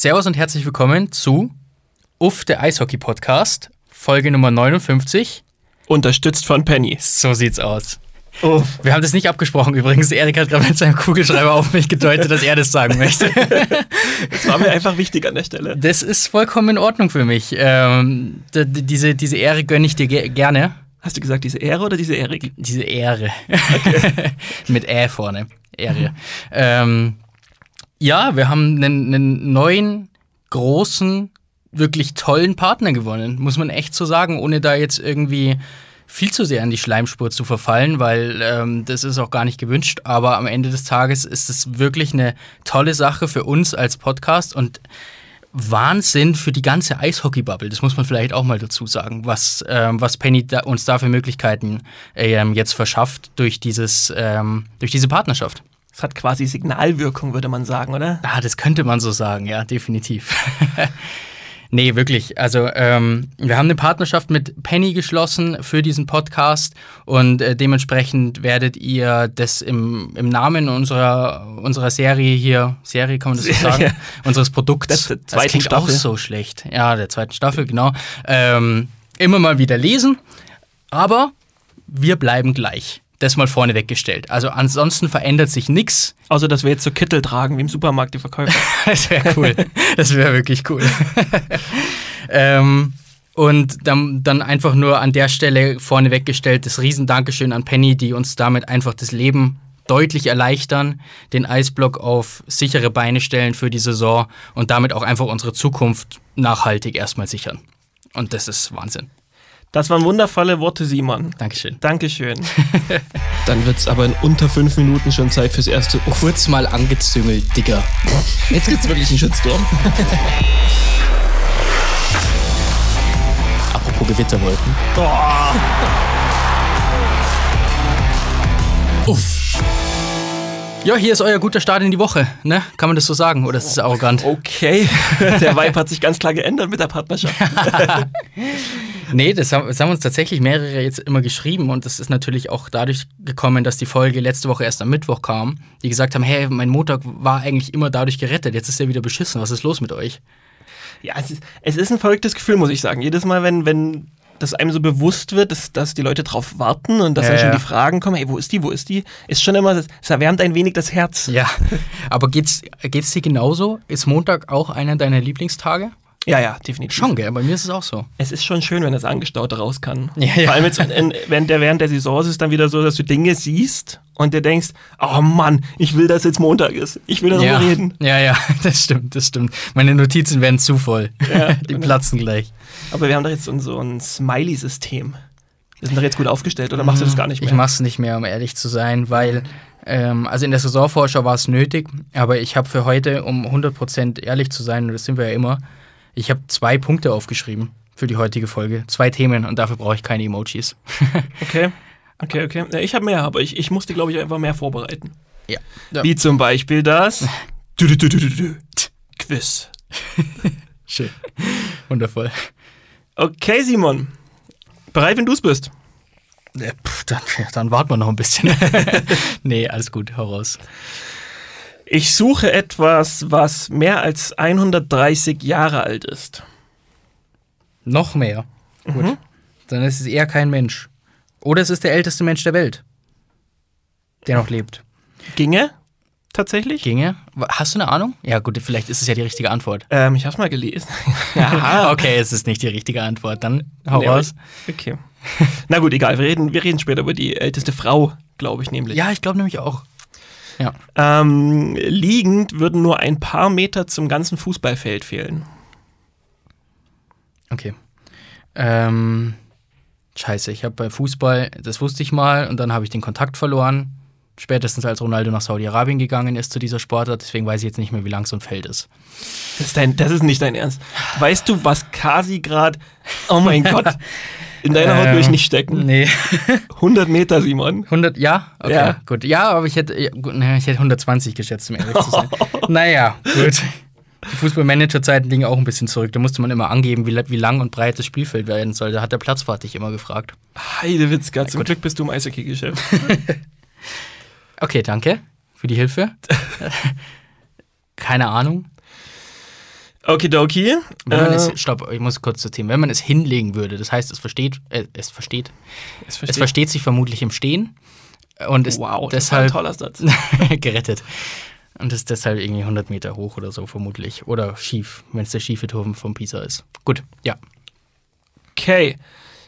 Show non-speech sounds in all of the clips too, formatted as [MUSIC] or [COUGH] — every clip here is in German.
Servus und herzlich willkommen zu Uff, der Eishockey-Podcast, Folge Nummer 59. Unterstützt von Penny. So sieht's aus. Uff. Wir haben das nicht abgesprochen übrigens. Erik hat gerade mit seinem Kugelschreiber auf mich gedeutet, dass er das sagen möchte. Das war mir einfach wichtig an der Stelle. Das ist vollkommen in Ordnung für mich. Ähm, diese, diese Ehre gönne ich dir ge gerne. Hast du gesagt, diese Ehre oder diese Erik? Diese Ehre. Okay. [LAUGHS] mit Ä vorne. Ehre. Mhm. Ähm, ja, wir haben einen, einen neuen, großen, wirklich tollen Partner gewonnen, muss man echt so sagen, ohne da jetzt irgendwie viel zu sehr in die Schleimspur zu verfallen, weil ähm, das ist auch gar nicht gewünscht. Aber am Ende des Tages ist es wirklich eine tolle Sache für uns als Podcast und Wahnsinn für die ganze Eishockey-Bubble. Das muss man vielleicht auch mal dazu sagen, was, ähm, was Penny da, uns da für Möglichkeiten ähm, jetzt verschafft durch, dieses, ähm, durch diese Partnerschaft. Es hat quasi Signalwirkung, würde man sagen, oder? Ah, das könnte man so sagen, ja, definitiv. [LAUGHS] nee, wirklich. Also, ähm, wir haben eine Partnerschaft mit Penny geschlossen für diesen Podcast und äh, dementsprechend werdet ihr das im, im Namen unserer, unserer Serie hier, Serie kann man das so [LAUGHS] sagen, ja. unseres Produkts, das, das klingt Staffel. auch so schlecht. Ja, der zweiten Staffel, genau. Ähm, immer mal wieder lesen, aber wir bleiben gleich das mal vorne weggestellt. Also ansonsten verändert sich nichts. [LAUGHS] Außer, dass wir jetzt so Kittel tragen, wie im Supermarkt die Verkäufer. [LAUGHS] das wäre cool. Das wäre wirklich cool. [LAUGHS] ähm, und dann, dann einfach nur an der Stelle vorne weggestellt das Riesendankeschön an Penny, die uns damit einfach das Leben deutlich erleichtern, den Eisblock auf sichere Beine stellen für die Saison und damit auch einfach unsere Zukunft nachhaltig erstmal sichern. Und das ist Wahnsinn. Das waren wundervolle Worte, Simon. Dankeschön. Dankeschön. [LAUGHS] Dann wird es aber in unter fünf Minuten schon Zeit fürs erste. Kurz mal angezüngelt, Digga. Jetzt gibt's wirklich einen Shitstorm. [LAUGHS] Apropos Gewitterwolken. Boah. Uff. Ja, hier ist euer guter Start in die Woche, ne? Kann man das so sagen? Oder ist das arrogant? Okay, der Vibe hat sich ganz klar geändert mit der Partnerschaft. [LAUGHS] nee, das haben, das haben, uns tatsächlich mehrere jetzt immer geschrieben und das ist natürlich auch dadurch gekommen, dass die Folge letzte Woche erst am Mittwoch kam, die gesagt haben, hey, mein Montag war eigentlich immer dadurch gerettet, jetzt ist er wieder beschissen, was ist los mit euch? Ja, es ist, es ist ein verrücktes Gefühl, muss ich sagen. Jedes Mal, wenn, wenn dass einem so bewusst wird, dass, dass die Leute drauf warten und dass ja, dann schon die Fragen kommen, hey, wo ist die, wo ist die? Ist schon immer, es erwärmt ein wenig das Herz. Ja, [LAUGHS] aber geht's, geht's dir genauso? Ist Montag auch einer deiner Lieblingstage? Ja, ja, definitiv. Schon, gell? Bei mir ist es auch so. Es ist schon schön, wenn das Angestaute raus kann. Ja, ja. Vor allem jetzt in, während, der, während der Saison ist es dann wieder so, dass du Dinge siehst und dir denkst, oh Mann, ich will, dass jetzt Montag ist. Ich will darüber ja. reden. Ja, ja, [LAUGHS] das stimmt, das stimmt. Meine Notizen werden zu voll. Ja, [LAUGHS] Die platzen gleich. Aber wir haben doch jetzt so ein Smiley-System. Wir sind doch jetzt gut aufgestellt, oder machst du das gar nicht mehr? Ich mach's nicht mehr, um ehrlich zu sein, weil ähm, also in der Saisonvorschau war es nötig, aber ich habe für heute, um 100% ehrlich zu sein, und das sind wir ja immer, ich habe zwei Punkte aufgeschrieben für die heutige Folge. Zwei Themen und dafür brauche ich keine Emojis. [LAUGHS] okay. Okay, okay. Ja, ich habe mehr, aber ich, ich musste, glaube ich, einfach mehr vorbereiten. Ja. ja. Wie zum Beispiel das [LAUGHS] Quiz. [LAUGHS] Schön. Wundervoll. Okay, Simon. Bereit, wenn du es bist? Ja, pff, dann, dann warten wir noch ein bisschen. nee, alles gut, hau raus. Ich suche etwas, was mehr als 130 Jahre alt ist. Noch mehr. Mhm. Gut. Dann ist es eher kein Mensch. Oder es ist der älteste Mensch der Welt, der noch lebt. Ginge? Tatsächlich? Ginge? Hast du eine Ahnung? Ja, gut, vielleicht ist es ja die richtige Antwort. Ähm, ich hab's mal gelesen. [LAUGHS] ja. okay, es ist nicht die richtige Antwort. Dann hau nee, raus. Okay. Na gut, egal. Wir reden, wir reden später über die älteste Frau, glaube ich nämlich. Ja, ich glaube nämlich auch. Ja. Ähm, liegend würden nur ein paar Meter zum ganzen Fußballfeld fehlen. Okay. Ähm, scheiße, ich habe bei Fußball, das wusste ich mal, und dann habe ich den Kontakt verloren. Spätestens als Ronaldo nach Saudi-Arabien gegangen ist zu dieser Sportart. Deswegen weiß ich jetzt nicht mehr, wie lang so ein Feld ist. Das ist, dein, das ist nicht dein Ernst. Weißt du, was Kasi gerade. Oh mein [LAUGHS] Gott. In deiner Haut würde ich nicht stecken. Nee. [LAUGHS] [LAUGHS] 100 Meter, Simon. 100, ja? Okay, ja. gut. Ja, aber ich hätte, ich hätte 120 geschätzt, um ehrlich zu sein. [LAUGHS] naja, gut. Die Fußballmanager-Zeiten liegen auch ein bisschen zurück. Da musste man immer angeben, wie, wie lang und breit das Spielfeld werden soll. Da hat der Platzfahrt dich immer gefragt. Heidewitzka, zum gut. Glück bist du im Eishockey-Geschäft. okay, danke für die Hilfe. Keine Ahnung. Okidoki. Wenn man Äh, es, stopp, ich muss kurz zu Themen. Wenn man es hinlegen würde, das heißt, es versteht, äh, es versteht, es es versteht. versteht sich vermutlich im Stehen und ist wow, das war ein deshalb toller Satz. [LAUGHS] gerettet. Und ist deshalb irgendwie 100 Meter hoch oder so, vermutlich. Oder schief, wenn es der schiefe Turm von Pisa ist. Gut, ja. Okay.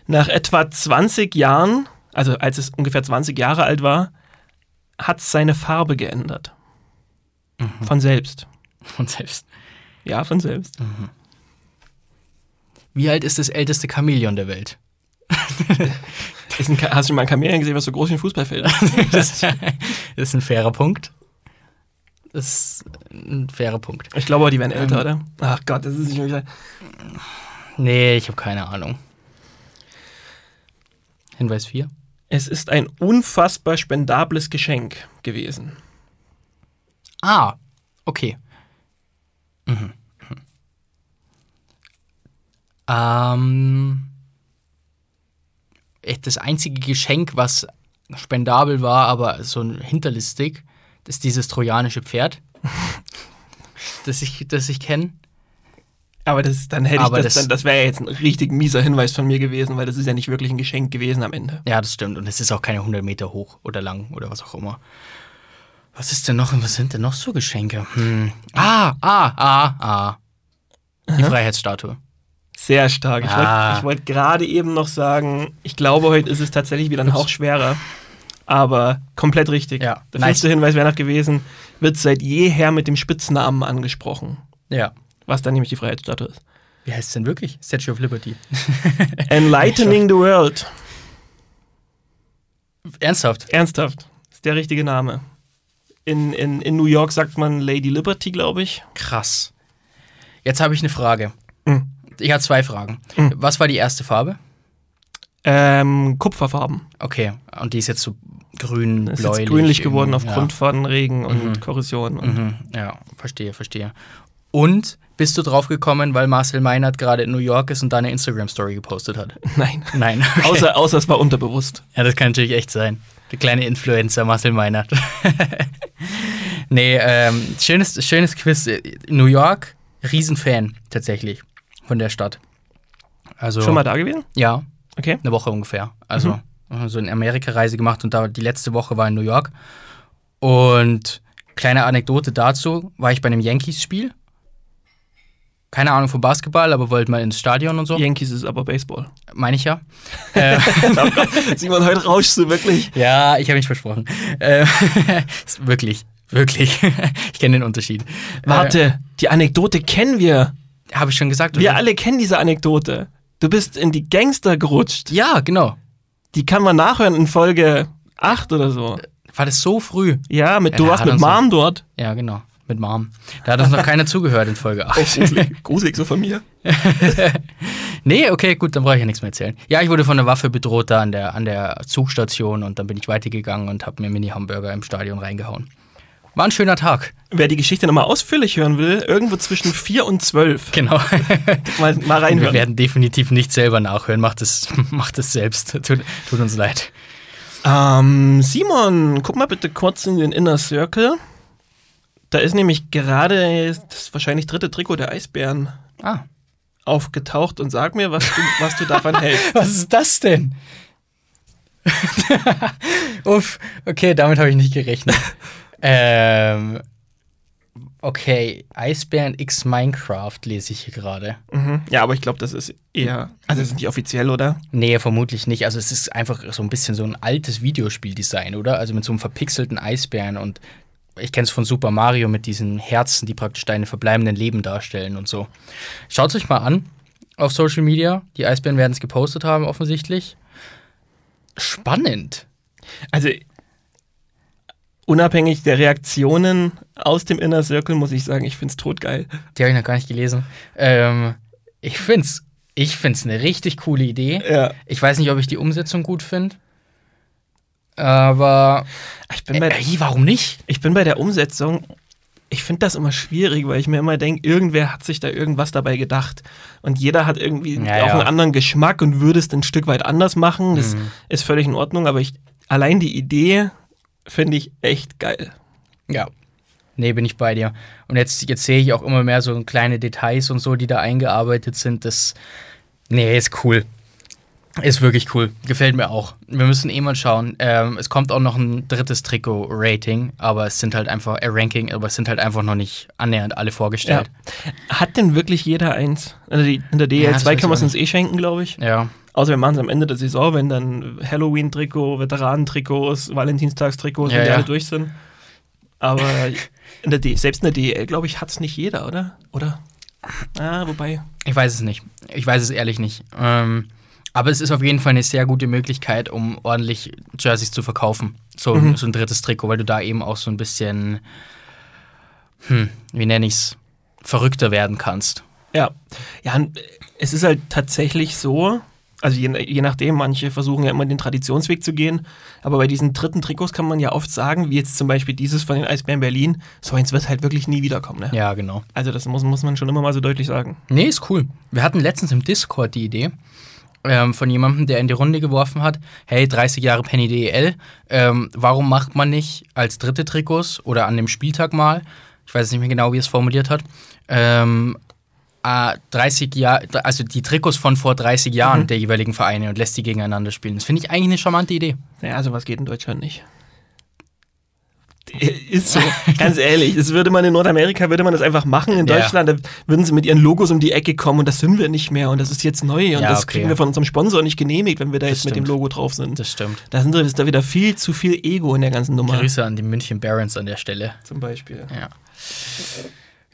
Nach etwa 20 Jahren, also als es ungefähr 20 Jahre alt war, hat es seine Farbe geändert. Von selbst. Und selbst. Ja, von selbst. Wie alt ist das älteste Chamäleon der Welt? [LAUGHS] Hast du schon mal ein Chamäleon gesehen, was so groß wie ein Fußballfeld ist? [LAUGHS] Das, [LAUGHS] das ist ein fairer Punkt. Das ist ein fairer Punkt. Ich glaube, die werden älter, Ähm. oder? Ach Gott, das ist schon wieder. Nee, ich habe keine Ahnung. Hinweis 4. Es ist ein unfassbar spendables Geschenk gewesen. Ah, okay. Mhm. mhm. Ähm, das einzige Geschenk, was spendabel war, aber so ein hinterlistig, ist dieses trojanische Pferd, [LAUGHS] das ich, das ich kenne. Aber das, dann hätte Aber ich das, das- dann, das wäre ja jetzt ein richtig mieser Hinweis von mir gewesen, weil das ist ja nicht wirklich ein Geschenk gewesen am Ende. Ja, das stimmt. Und es ist auch keine 100 Meter hoch oder lang oder was auch immer. Was ist denn noch? Was sind denn noch so Geschenke? Hm. Ah, ah, ah, ah. Die Freiheitsstatue. Sehr stark. Ich Ah. wollte ich wollt gerade eben noch sagen, ich glaube, heute ist es tatsächlich wieder ein. Hauch schwerer. Aber komplett richtig. Ja, Der nice. fünfte Hinweis wäre noch gewesen, wird seit jeher mit dem Spitznamen angesprochen. Ja. Was dann nämlich die Freiheitsstatue ist. Wie heißt es denn wirklich? Statue of Liberty. [LAUGHS] Enlightening the World. Ernsthaft? Ernsthaft. Ist der richtige Name. In, in, in New York sagt man Lady Liberty, glaube ich. Krass. Jetzt habe ich eine Frage. Mhm. Ich habe zwei Fragen. Mhm. Was war die erste Farbe? Ähm, Kupferfarben. Okay. Und die ist jetzt so grün, Ist bläulich. jetzt grünlich geworden aufgrund von Regen und Mhm. Korrosion. Ja. Und Mhm. ja, verstehe, verstehe. Und bist du drauf gekommen, weil Marcel Meinert gerade in New York ist und da eine Instagram-Story gepostet hat? [LAUGHS] Nein. Nein. Okay. Außer, außer es war unterbewusst. Ja, das kann natürlich echt sein. Der kleine Influencer Marcel Meinert. [LAUGHS] nee, ähm, schönes, schönes Quiz. New York, Riesenfan tatsächlich von der Stadt. Also, Schon mal da gewesen? Ja, Okay. eine Woche ungefähr. Also so eine Amerika-Reise gemacht und da die letzte Woche war in New York. Und kleine Anekdote dazu, war ich bei einem Yankees-Spiel. Keine Ahnung vom Basketball, aber wollte mal ins Stadion und so. Yankees ist aber Baseball. Meine ich ja. [LAUGHS] äh, [LAUGHS] Simon, heute rauschst du wirklich. ja, ich habe mich versprochen. Äh, [LAUGHS] wirklich, wirklich. ich kenne den Unterschied. Warte, die Anekdote kennen wir. Äh, habe ich schon gesagt? Wir oder? alle kennen diese Anekdote. Du bist in die Gangster gerutscht. Ja, genau. Die kann man nachhören in Folge 8 oder so. War das so früh? Ja, mit, du Ja, warst hat mit Mom dort. Ja, genau. Mit Mom. Da hat uns noch keiner zugehört in Folge 8. gruselig, gruselig so von mir. [LAUGHS] Nee, okay, gut, dann brauche ich ja nichts mehr erzählen. Ja, ich wurde von der Waffe bedroht da an der, an der Zugstation und dann bin ich weitergegangen und habe mir Mini-Hamburger im Stadion reingehauen. War ein schöner Tag. Wer die Geschichte nochmal ausführlich hören will, irgendwo zwischen 4 und 12. Genau. [LAUGHS] Mal, mal Wir reinhören. werden definitiv nicht selber nachhören. Macht es, [LAUGHS] macht es selbst. Tut, tut uns leid. Ähm, Simon, guck mal bitte kurz in den Inner Circle. Da ist nämlich gerade das wahrscheinlich dritte Trikot der Eisbären Ah. aufgetaucht und sag mir, was du, was du davon [LAUGHS] hältst. Was ist das denn? [LAUGHS] Uff, okay, damit habe ich nicht gerechnet. [LAUGHS] ähm, okay, Eisbären X Minecraft lese ich hier gerade. Mhm. Ja, aber ich glaube, das ist eher. Also, ist nicht offiziell, oder? Nee, vermutlich nicht. Also es ist einfach so ein bisschen so ein altes Videospieldesign, oder? Also mit so einem verpixelten Eisbären und ich kenne es von Super Mario mit diesen Herzen, die praktisch deine verbleibenden Leben darstellen und so. Schaut es euch mal an auf Social Media. Die Eisbären werden es gepostet haben, offensichtlich. Spannend. Also, unabhängig der Reaktionen aus dem Inner Circle, muss ich sagen, ich finde es totgeil. Die habe ich noch gar nicht gelesen. Ähm, ich finde es ich find's eine richtig coole Idee. Ja. Ich weiß nicht, ob ich die Umsetzung gut finde. Aber Ich bin bei, äh, warum nicht? ich bin bei der Umsetzung. Ich finde das immer schwierig, weil ich mir immer denke, irgendwer hat sich da irgendwas dabei gedacht. Und jeder hat irgendwie Ja, auch ja. einen anderen Geschmack und würde es ein Stück weit anders machen. Das Mhm. ist völlig in Ordnung, aber ich, allein die Idee finde ich echt geil. Ja. Nee, bin ich bei dir. Und jetzt, jetzt sehe ich auch immer mehr so kleine Details und so, die da eingearbeitet sind. Das, nee, ist cool. Ist wirklich cool. Gefällt mir auch. Wir müssen eh mal schauen. Ähm, es kommt auch noch ein drittes Trikot-Rating, aber es sind halt einfach, äh, Ranking, aber es sind halt einfach noch nicht annähernd alle vorgestellt. Ja. Hat denn wirklich jeder eins? In der DL2 ja, kann man es uns eh schenken, glaube ich. Ja. Außer wir machen es am Ende der Saison, wenn dann Halloween-Trikot, Veteranentrikots, Valentinstagstrikots, ja, wenn die alle durch sind. Aber in der D selbst in der DL, glaube ich, hat es nicht jeder, oder? Oder? Ah, wobei. Ich weiß es nicht. Ich weiß es ehrlich nicht. Ähm, aber es ist auf jeden Fall eine sehr gute Möglichkeit, um ordentlich Jerseys zu verkaufen. So, mhm. so ein drittes Trikot, weil du da eben auch so ein bisschen, hm, wie nenne ich es, verrückter werden kannst. Ja. Ja, es ist halt tatsächlich so, also je, je, nachdem, manche versuchen ja immer den Traditionsweg zu gehen, aber bei diesen dritten Trikots kann man ja oft sagen, wie jetzt zum Beispiel dieses von den Eisbären Berlin, so eins wird halt wirklich nie wiederkommen. Ne? Ja, genau. Also das muss, muss man schon immer mal so deutlich sagen. Nee, ist cool. Wir hatten letztens im Discord die Idee, ähm, von jemandem, der in die Runde geworfen hat, hey, 30 Jahre Penny DEL, ähm, warum macht man nicht als dritte Trikots oder an dem Spieltag mal, ich weiß nicht mehr genau, wie es formuliert hat, ähm, 30 Jahre, also die Trikots von vor 30 Jahren mhm. der jeweiligen Vereine und lässt die gegeneinander spielen. Das finde ich eigentlich eine charmante Idee. Ja, sowas geht in Deutschland nicht. [LAUGHS] Ist so, ganz ehrlich. Das würde man in Nordamerika, würde man das einfach machen. In Deutschland ja. würden sie mit ihren Logos um die Ecke kommen und das sind wir nicht mehr und das ist jetzt neu und ja, das okay. kriegen wir von unserem Sponsor nicht genehmigt, wenn wir da das jetzt stimmt. mit dem Logo drauf sind. Das stimmt. Da sind ist da wieder viel zu viel Ego in der ganzen Nummer. Grüße an die München Barons an der Stelle. Zum Beispiel. Ja.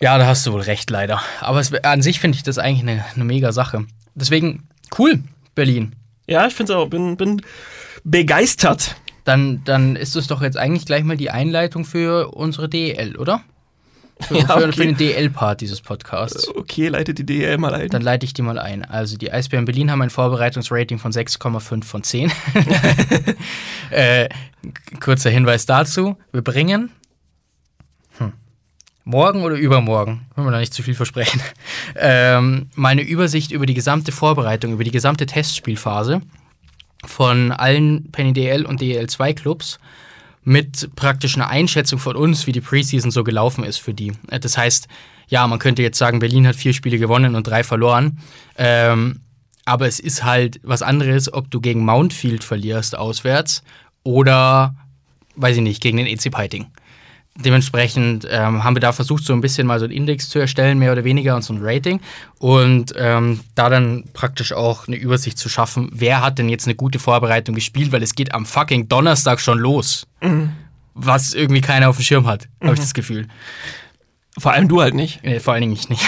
Ja, da hast du wohl recht, leider. Aber es, an sich finde ich das eigentlich eine, eine mega Sache. Deswegen, cool, Berlin. Ja, ich finde es auch, bin, bin begeistert. Dann, dann ist es doch jetzt eigentlich gleich mal die Einleitung für unsere DL, oder? Für, ja, okay. für, den DL-Part dieses Podcasts. Okay, leite die DL mal ein. Dann leite ich die mal ein. Also die Eisbären Berlin haben ein Vorbereitungsrating von 6,5 von 10. [LAUGHS] äh, kurzer Hinweis dazu. Wir bringen morgen oder übermorgen, wenn wir da nicht zu viel versprechen, [LAUGHS] ähm, mal eine Übersicht über die gesamte Vorbereitung, über die gesamte Testspielphase von allen Penny DL und DL2 Clubs mit praktisch einer Einschätzung von uns, wie die Preseason so gelaufen ist für die. Äh, das heißt, ja, man könnte jetzt sagen, Berlin hat vier Spiele gewonnen und drei verloren. Ähm, aber es ist halt was anderes, ob du gegen Mountfield verlierst auswärts oder, weiß ich nicht, gegen den EC Piting dementsprechend ähm, haben wir da versucht, so ein bisschen mal so einen Index zu erstellen, mehr oder weniger, und so ein Rating. Und ähm, da dann praktisch auch eine Übersicht zu schaffen, wer hat denn jetzt eine gute Vorbereitung gespielt, weil es geht am fucking Donnerstag schon los. Mhm. Was irgendwie keiner auf dem Schirm hat, mhm. habe ich das Gefühl. Vor allem du halt nicht. Nee, vor allen Dingen ich nicht.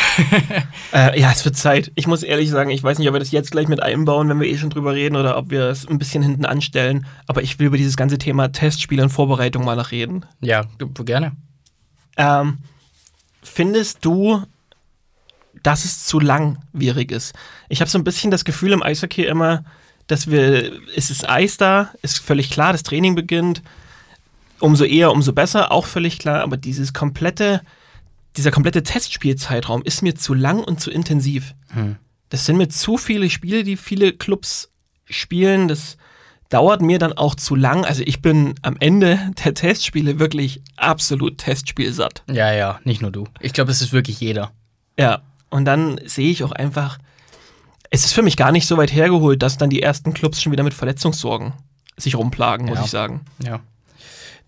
[LAUGHS] äh, ja, es wird Zeit. Ich muss ehrlich sagen, ich weiß nicht, ob wir das jetzt gleich mit einbauen, wenn wir eh schon drüber reden, oder ob wir es ein bisschen hinten anstellen. Aber ich will über dieses ganze Thema Testspiele und Vorbereitung mal noch reden. Ja, gerne. Ähm, findest du, dass es zu langwierig ist? Ich habe so ein bisschen das Gefühl im Eishockey immer, dass wir, es ist Eis da, ist völlig klar, das Training beginnt. Umso eher, umso besser, auch völlig klar. Aber dieses komplette dieser komplette Testspielzeitraum ist mir zu lang und zu intensiv. Hm. Das sind mir zu viele Spiele, die viele Clubs spielen. Das dauert mir dann auch zu lang. Also ich bin am Ende der Testspiele wirklich absolut Testspielsatt. Ja, ja, nicht nur du. Ich glaube, es ist wirklich jeder. Ja, und dann sehe ich auch einfach, es ist für mich gar nicht so weit hergeholt, dass dann die ersten Clubs schon wieder mit Verletzungssorgen sich rumplagen, muss ja. ich sagen. Ja.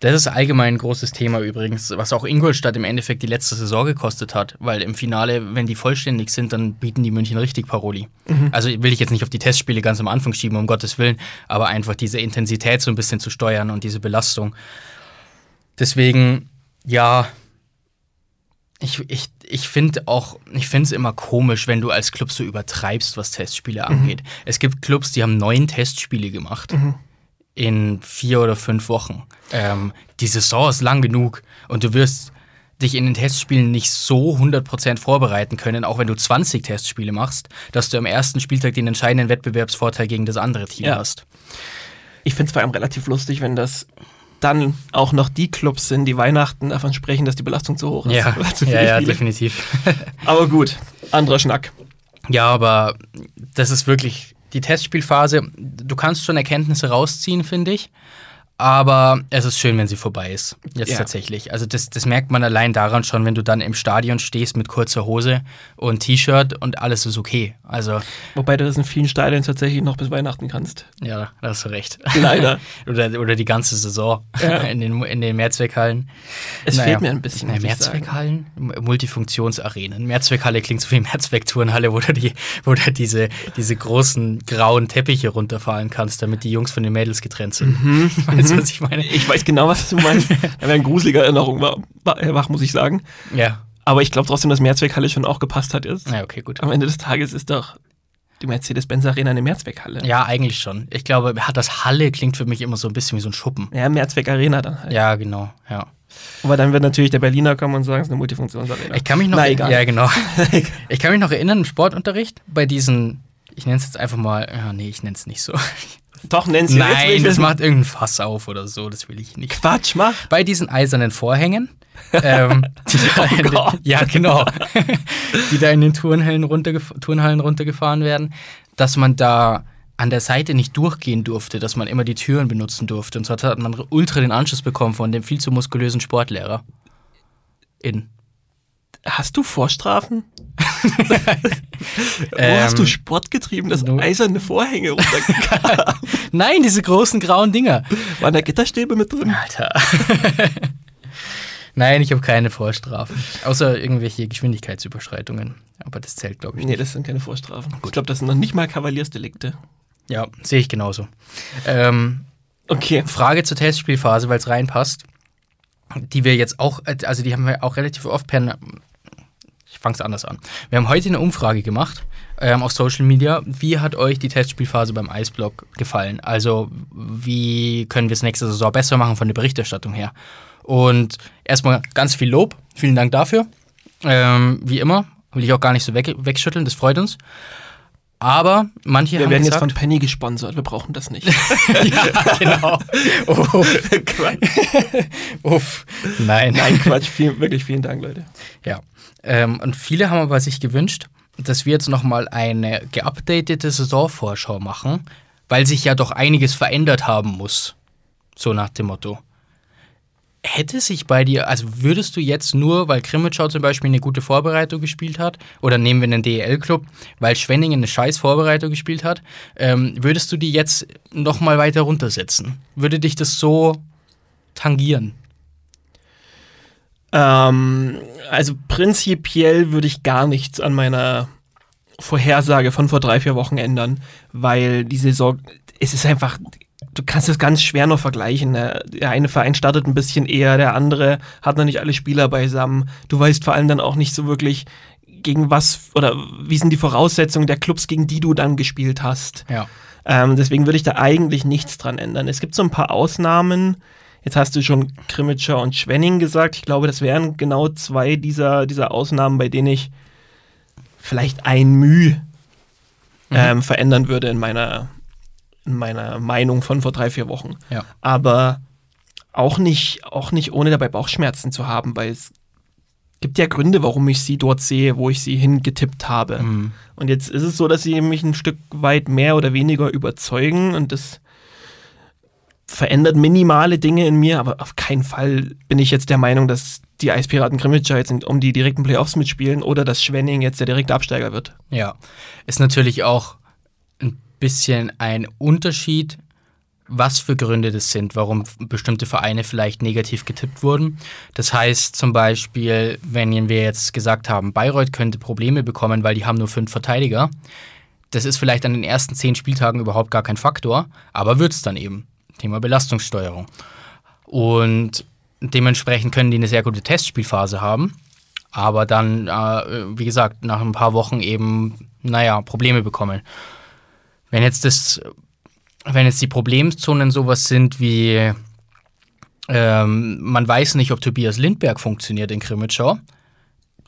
Das ist allgemein ein großes Thema übrigens, was auch Ingolstadt im Endeffekt die letzte Saison gekostet hat, weil im Finale, wenn die vollständig sind, dann bieten die München richtig Paroli. Mhm. Also will ich jetzt nicht auf die Testspiele ganz am Anfang schieben, um Gottes Willen, aber einfach diese Intensität so ein bisschen zu steuern und diese Belastung. Deswegen, ja, ich, ich, ich finde auch, ich finde es immer komisch, wenn du als Club so übertreibst, was Testspiele mhm. angeht. Es gibt Clubs, die haben neun Testspiele gemacht. Mhm in vier oder fünf Wochen. Ähm, die Saison ist lang genug und du wirst dich in den Testspielen nicht so 100% vorbereiten können, auch wenn du 20 Testspiele machst, dass du am ersten Spieltag den entscheidenden Wettbewerbsvorteil gegen das andere Team ja. hast. Ich finde es vor allem relativ lustig, wenn das dann auch noch die Clubs sind, die Weihnachten davon sprechen, dass die Belastung zu hoch ist. Ja, [LAUGHS] ja, ja definitiv. aber gut, anderer Schnack. Ja, aber das ist wirklich die Testspielphase, du kannst schon Erkenntnisse rausziehen, finde ich. Aber es ist schön, wenn sie vorbei ist. Jetzt Ja. tatsächlich. Also das, das merkt man allein daran schon, wenn du dann im Stadion stehst mit kurzer Hose und T-Shirt und alles ist okay. Also, Wobei du das in vielen Stadien tatsächlich noch bis Weihnachten kannst. ja, da hast du recht. Leider. [LAUGHS] oder, oder die ganze Saison Ja. [LAUGHS] in, den, in den Mehrzweckhallen. Es Naja. fehlt mir ein bisschen. Sagen. Mehrzweckhallen? Multifunktionsarenen. Mehrzweckhalle klingt so wie Mehrzweckturnhalle, wo du, die, wo du diese, diese großen grauen Teppiche runterfahren kannst, damit die Jungs von den Mädels getrennt sind. [LAUGHS] Weißt du, was ich meine? Ich weiß genau, was du meinst. Da wäre eine gruselige Erinnerung wa- wa- wach, muss ich sagen. Ja. Aber ich glaube trotzdem, dass Mehrzweckhalle schon auch gepasst hat jetzt. Ja, okay, gut. Am Ende des Tages ist doch die Mercedes-Benz Arena eine Mehrzweckhalle. Ja, eigentlich schon. Ich glaube, hat das Halle klingt für mich immer so ein bisschen wie so ein Schuppen. Ja, Mehrzweck Arena dann halt. Ja, genau, ja. Aber dann wird natürlich der Berliner kommen und sagen, es ist eine Multifunktionsarena. Ich kann mich noch, Na, egal. ja genau. [LAUGHS] Ich kann mich noch erinnern im Sportunterricht bei diesen, ich nenne es jetzt einfach mal, ja, nee, ich nenne es nicht so. Doch, jetzt will Nein, ich das macht irgendein Fass auf oder so, das will ich nicht. Quatsch, mach. Bei diesen eisernen Vorhängen, ähm, [LAUGHS] die da in den, ja genau, [LAUGHS] die da in den Turnhallen, runtergef Turnhallen runtergefahren werden, dass man da an der Seite nicht durchgehen durfte, dass man immer die Türen benutzen durfte. Und so hat man ultra den Anschluss bekommen von dem viel zu muskulösen Sportlehrer. In. Hast du Vorstrafen? [LAUGHS] Wo Ähm, hast du Sport getrieben, dass no- eiserne Vorhänge runtergegangen [LAUGHS] Nein, diese großen grauen Dinger. Waren da Gitterstäbe mit drin? Alter. [LAUGHS] Nein, ich habe keine Vorstrafen. Außer irgendwelche Geschwindigkeitsüberschreitungen. Aber das zählt, glaube ich, Nee, nicht. das sind keine Vorstrafen. Ich glaube, das sind noch nicht mal Kavaliersdelikte. Ja, sehe ich genauso. Ähm, Okay. Frage zur Testspielphase, weil es reinpasst. Die wir jetzt auch, also die haben wir auch relativ oft per. Fange es anders an. Wir haben heute eine Umfrage gemacht ähm, auf Social Media. Wie hat euch die Testspielphase beim Eisblock gefallen? Also, wie können wir es nächste Saison besser machen von der Berichterstattung her? Und erstmal ganz viel Lob. Vielen Dank dafür. Ähm, wie immer. Will ich auch gar nicht so weg, wegschütteln, das freut uns. Aber manche Wir haben werden jetzt gesagt, von Penny gesponsert, wir brauchen das nicht. [LAUGHS] ja, genau. [LAUGHS] Uff. [LAUGHS] Uff. Nein. Nein, Quatsch, vielen, wirklich vielen Dank, Leute. Ja. Ähm, und viele haben aber sich gewünscht, dass wir jetzt nochmal eine geupdatete Saisonvorschau machen, weil sich ja doch einiges verändert haben muss. So nach dem Motto. Hätte sich bei dir, also würdest du jetzt nur, weil Krimitschau zum Beispiel eine gute Vorbereitung gespielt hat, oder nehmen wir einen DEL-Club, weil Schwenningen eine scheiß Vorbereitung gespielt hat, ähm, würdest du die jetzt nochmal weiter runtersetzen? Würde dich das so tangieren? Ähm, also prinzipiell würde ich gar nichts an meiner Vorhersage von vor drei, vier Wochen ändern, weil die Saison, es ist einfach, du kannst es ganz schwer noch vergleichen. ne? Der eine Verein startet ein bisschen eher, der andere hat noch nicht alle Spieler beisammen. Du weißt vor allem dann auch nicht so wirklich, gegen was oder wie sind die Voraussetzungen der Clubs, gegen die du dann gespielt hast. Ja. Ähm, deswegen würde ich da eigentlich nichts dran ändern. Es gibt so ein paar Ausnahmen. Jetzt hast du schon Krimmitscher und Schwenning gesagt. Ich glaube, das wären genau zwei dieser, dieser Ausnahmen, bei denen ich vielleicht ein Mühe ähm, verändern würde in meiner, in meiner Meinung von vor drei, vier Wochen. Ja. Aber auch nicht, auch nicht ohne dabei Bauchschmerzen zu haben, weil es gibt ja Gründe, warum ich sie dort sehe, wo ich sie hingetippt habe. Mhm. Und jetzt ist es so, dass sie mich ein Stück weit mehr oder weniger überzeugen und das verändert minimale Dinge in mir, aber auf keinen Fall bin ich jetzt der Meinung, dass die Eispiraten Grimmitschau jetzt um die direkten Playoffs mitspielen oder dass Schwenning jetzt der direkte Absteiger wird. Ja, ist natürlich auch ein bisschen ein Unterschied, was für Gründe das sind, warum bestimmte Vereine vielleicht negativ getippt wurden. Das heißt zum Beispiel, wenn wir jetzt gesagt haben, Bayreuth könnte Probleme bekommen, weil die haben nur fünf Verteidiger. Das ist vielleicht an den ersten zehn Spieltagen überhaupt gar kein Faktor, aber wird es dann eben. Thema Belastungssteuerung. Und dementsprechend können die eine sehr gute Testspielphase haben, aber dann, äh, wie gesagt, nach ein paar Wochen eben, naja, Probleme bekommen. Wenn jetzt das, wenn jetzt die Problemzonen sowas sind wie, ähm, man weiß nicht, ob Tobias Lindberg funktioniert in Krimitschau,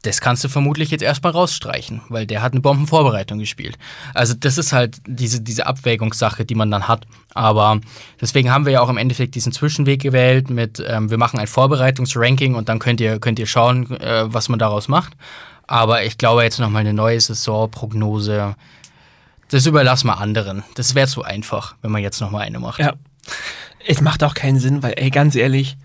das kannst du vermutlich jetzt erstmal rausstreichen, weil der hat eine Bombenvorbereitung gespielt. Also das ist halt diese, diese Abwägungssache, die man dann hat. Aber deswegen haben wir ja auch im Endeffekt diesen Zwischenweg gewählt mit, ähm, wir machen ein Vorbereitungsranking und dann könnt ihr, könnt ihr schauen, äh, was man daraus macht. Aber ich glaube jetzt nochmal eine neue Saisonprognose, das überlassen wir anderen. Das wäre zu einfach, wenn man jetzt nochmal eine macht. Ja. Es macht auch keinen Sinn, weil, ey, ganz ehrlich,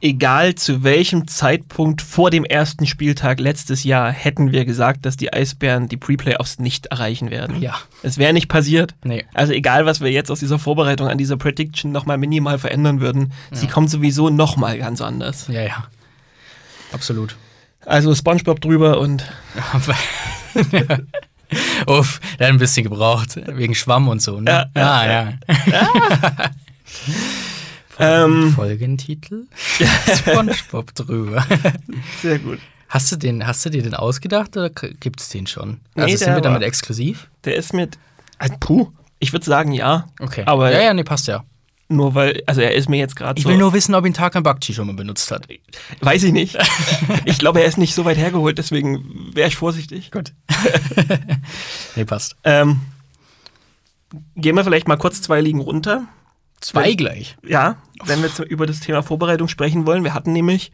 egal zu welchem Zeitpunkt vor dem ersten Spieltag letztes Jahr hätten wir gesagt, dass die Eisbären die Pre-Playoffs nicht erreichen werden. Ja. Es wäre nicht passiert. Nee. Also egal, was wir jetzt aus dieser Vorbereitung an dieser Prediction nochmal minimal verändern würden, sie kommt sowieso nochmal ganz anders. Ja, ja. Absolut. Also Spongebob drüber und [LAUGHS] Uff, der hat ein bisschen gebraucht. Wegen Schwamm und so, ne? Ja, ja. ja. [LAUGHS] ähm, Folgentitel? [LAUGHS] SpongeBob drüber. [LAUGHS] sehr gut. Hast du, den, hast du dir den ausgedacht oder gibt es den schon? Nee, also sind der wir damit war- exklusiv? Der ist mit. Also, puh. Ich würde sagen ja. Okay. Aber ja, ja, nee, passt ja. nur weil, also er ist mir jetzt gerade Ich so. will nur wissen, ob ihn Tarkan Bakchi schon mal benutzt hat. Weiß ich nicht. ich glaube, er ist nicht so weit hergeholt, deswegen wäre ich vorsichtig. Gut. [LAUGHS] nee, passt. Ähm, gehen wir vielleicht mal kurz zwei Ligen runter. Zwei gleich. Ja, wenn wir zu, über das Thema Vorbereitung sprechen wollen. Wir hatten nämlich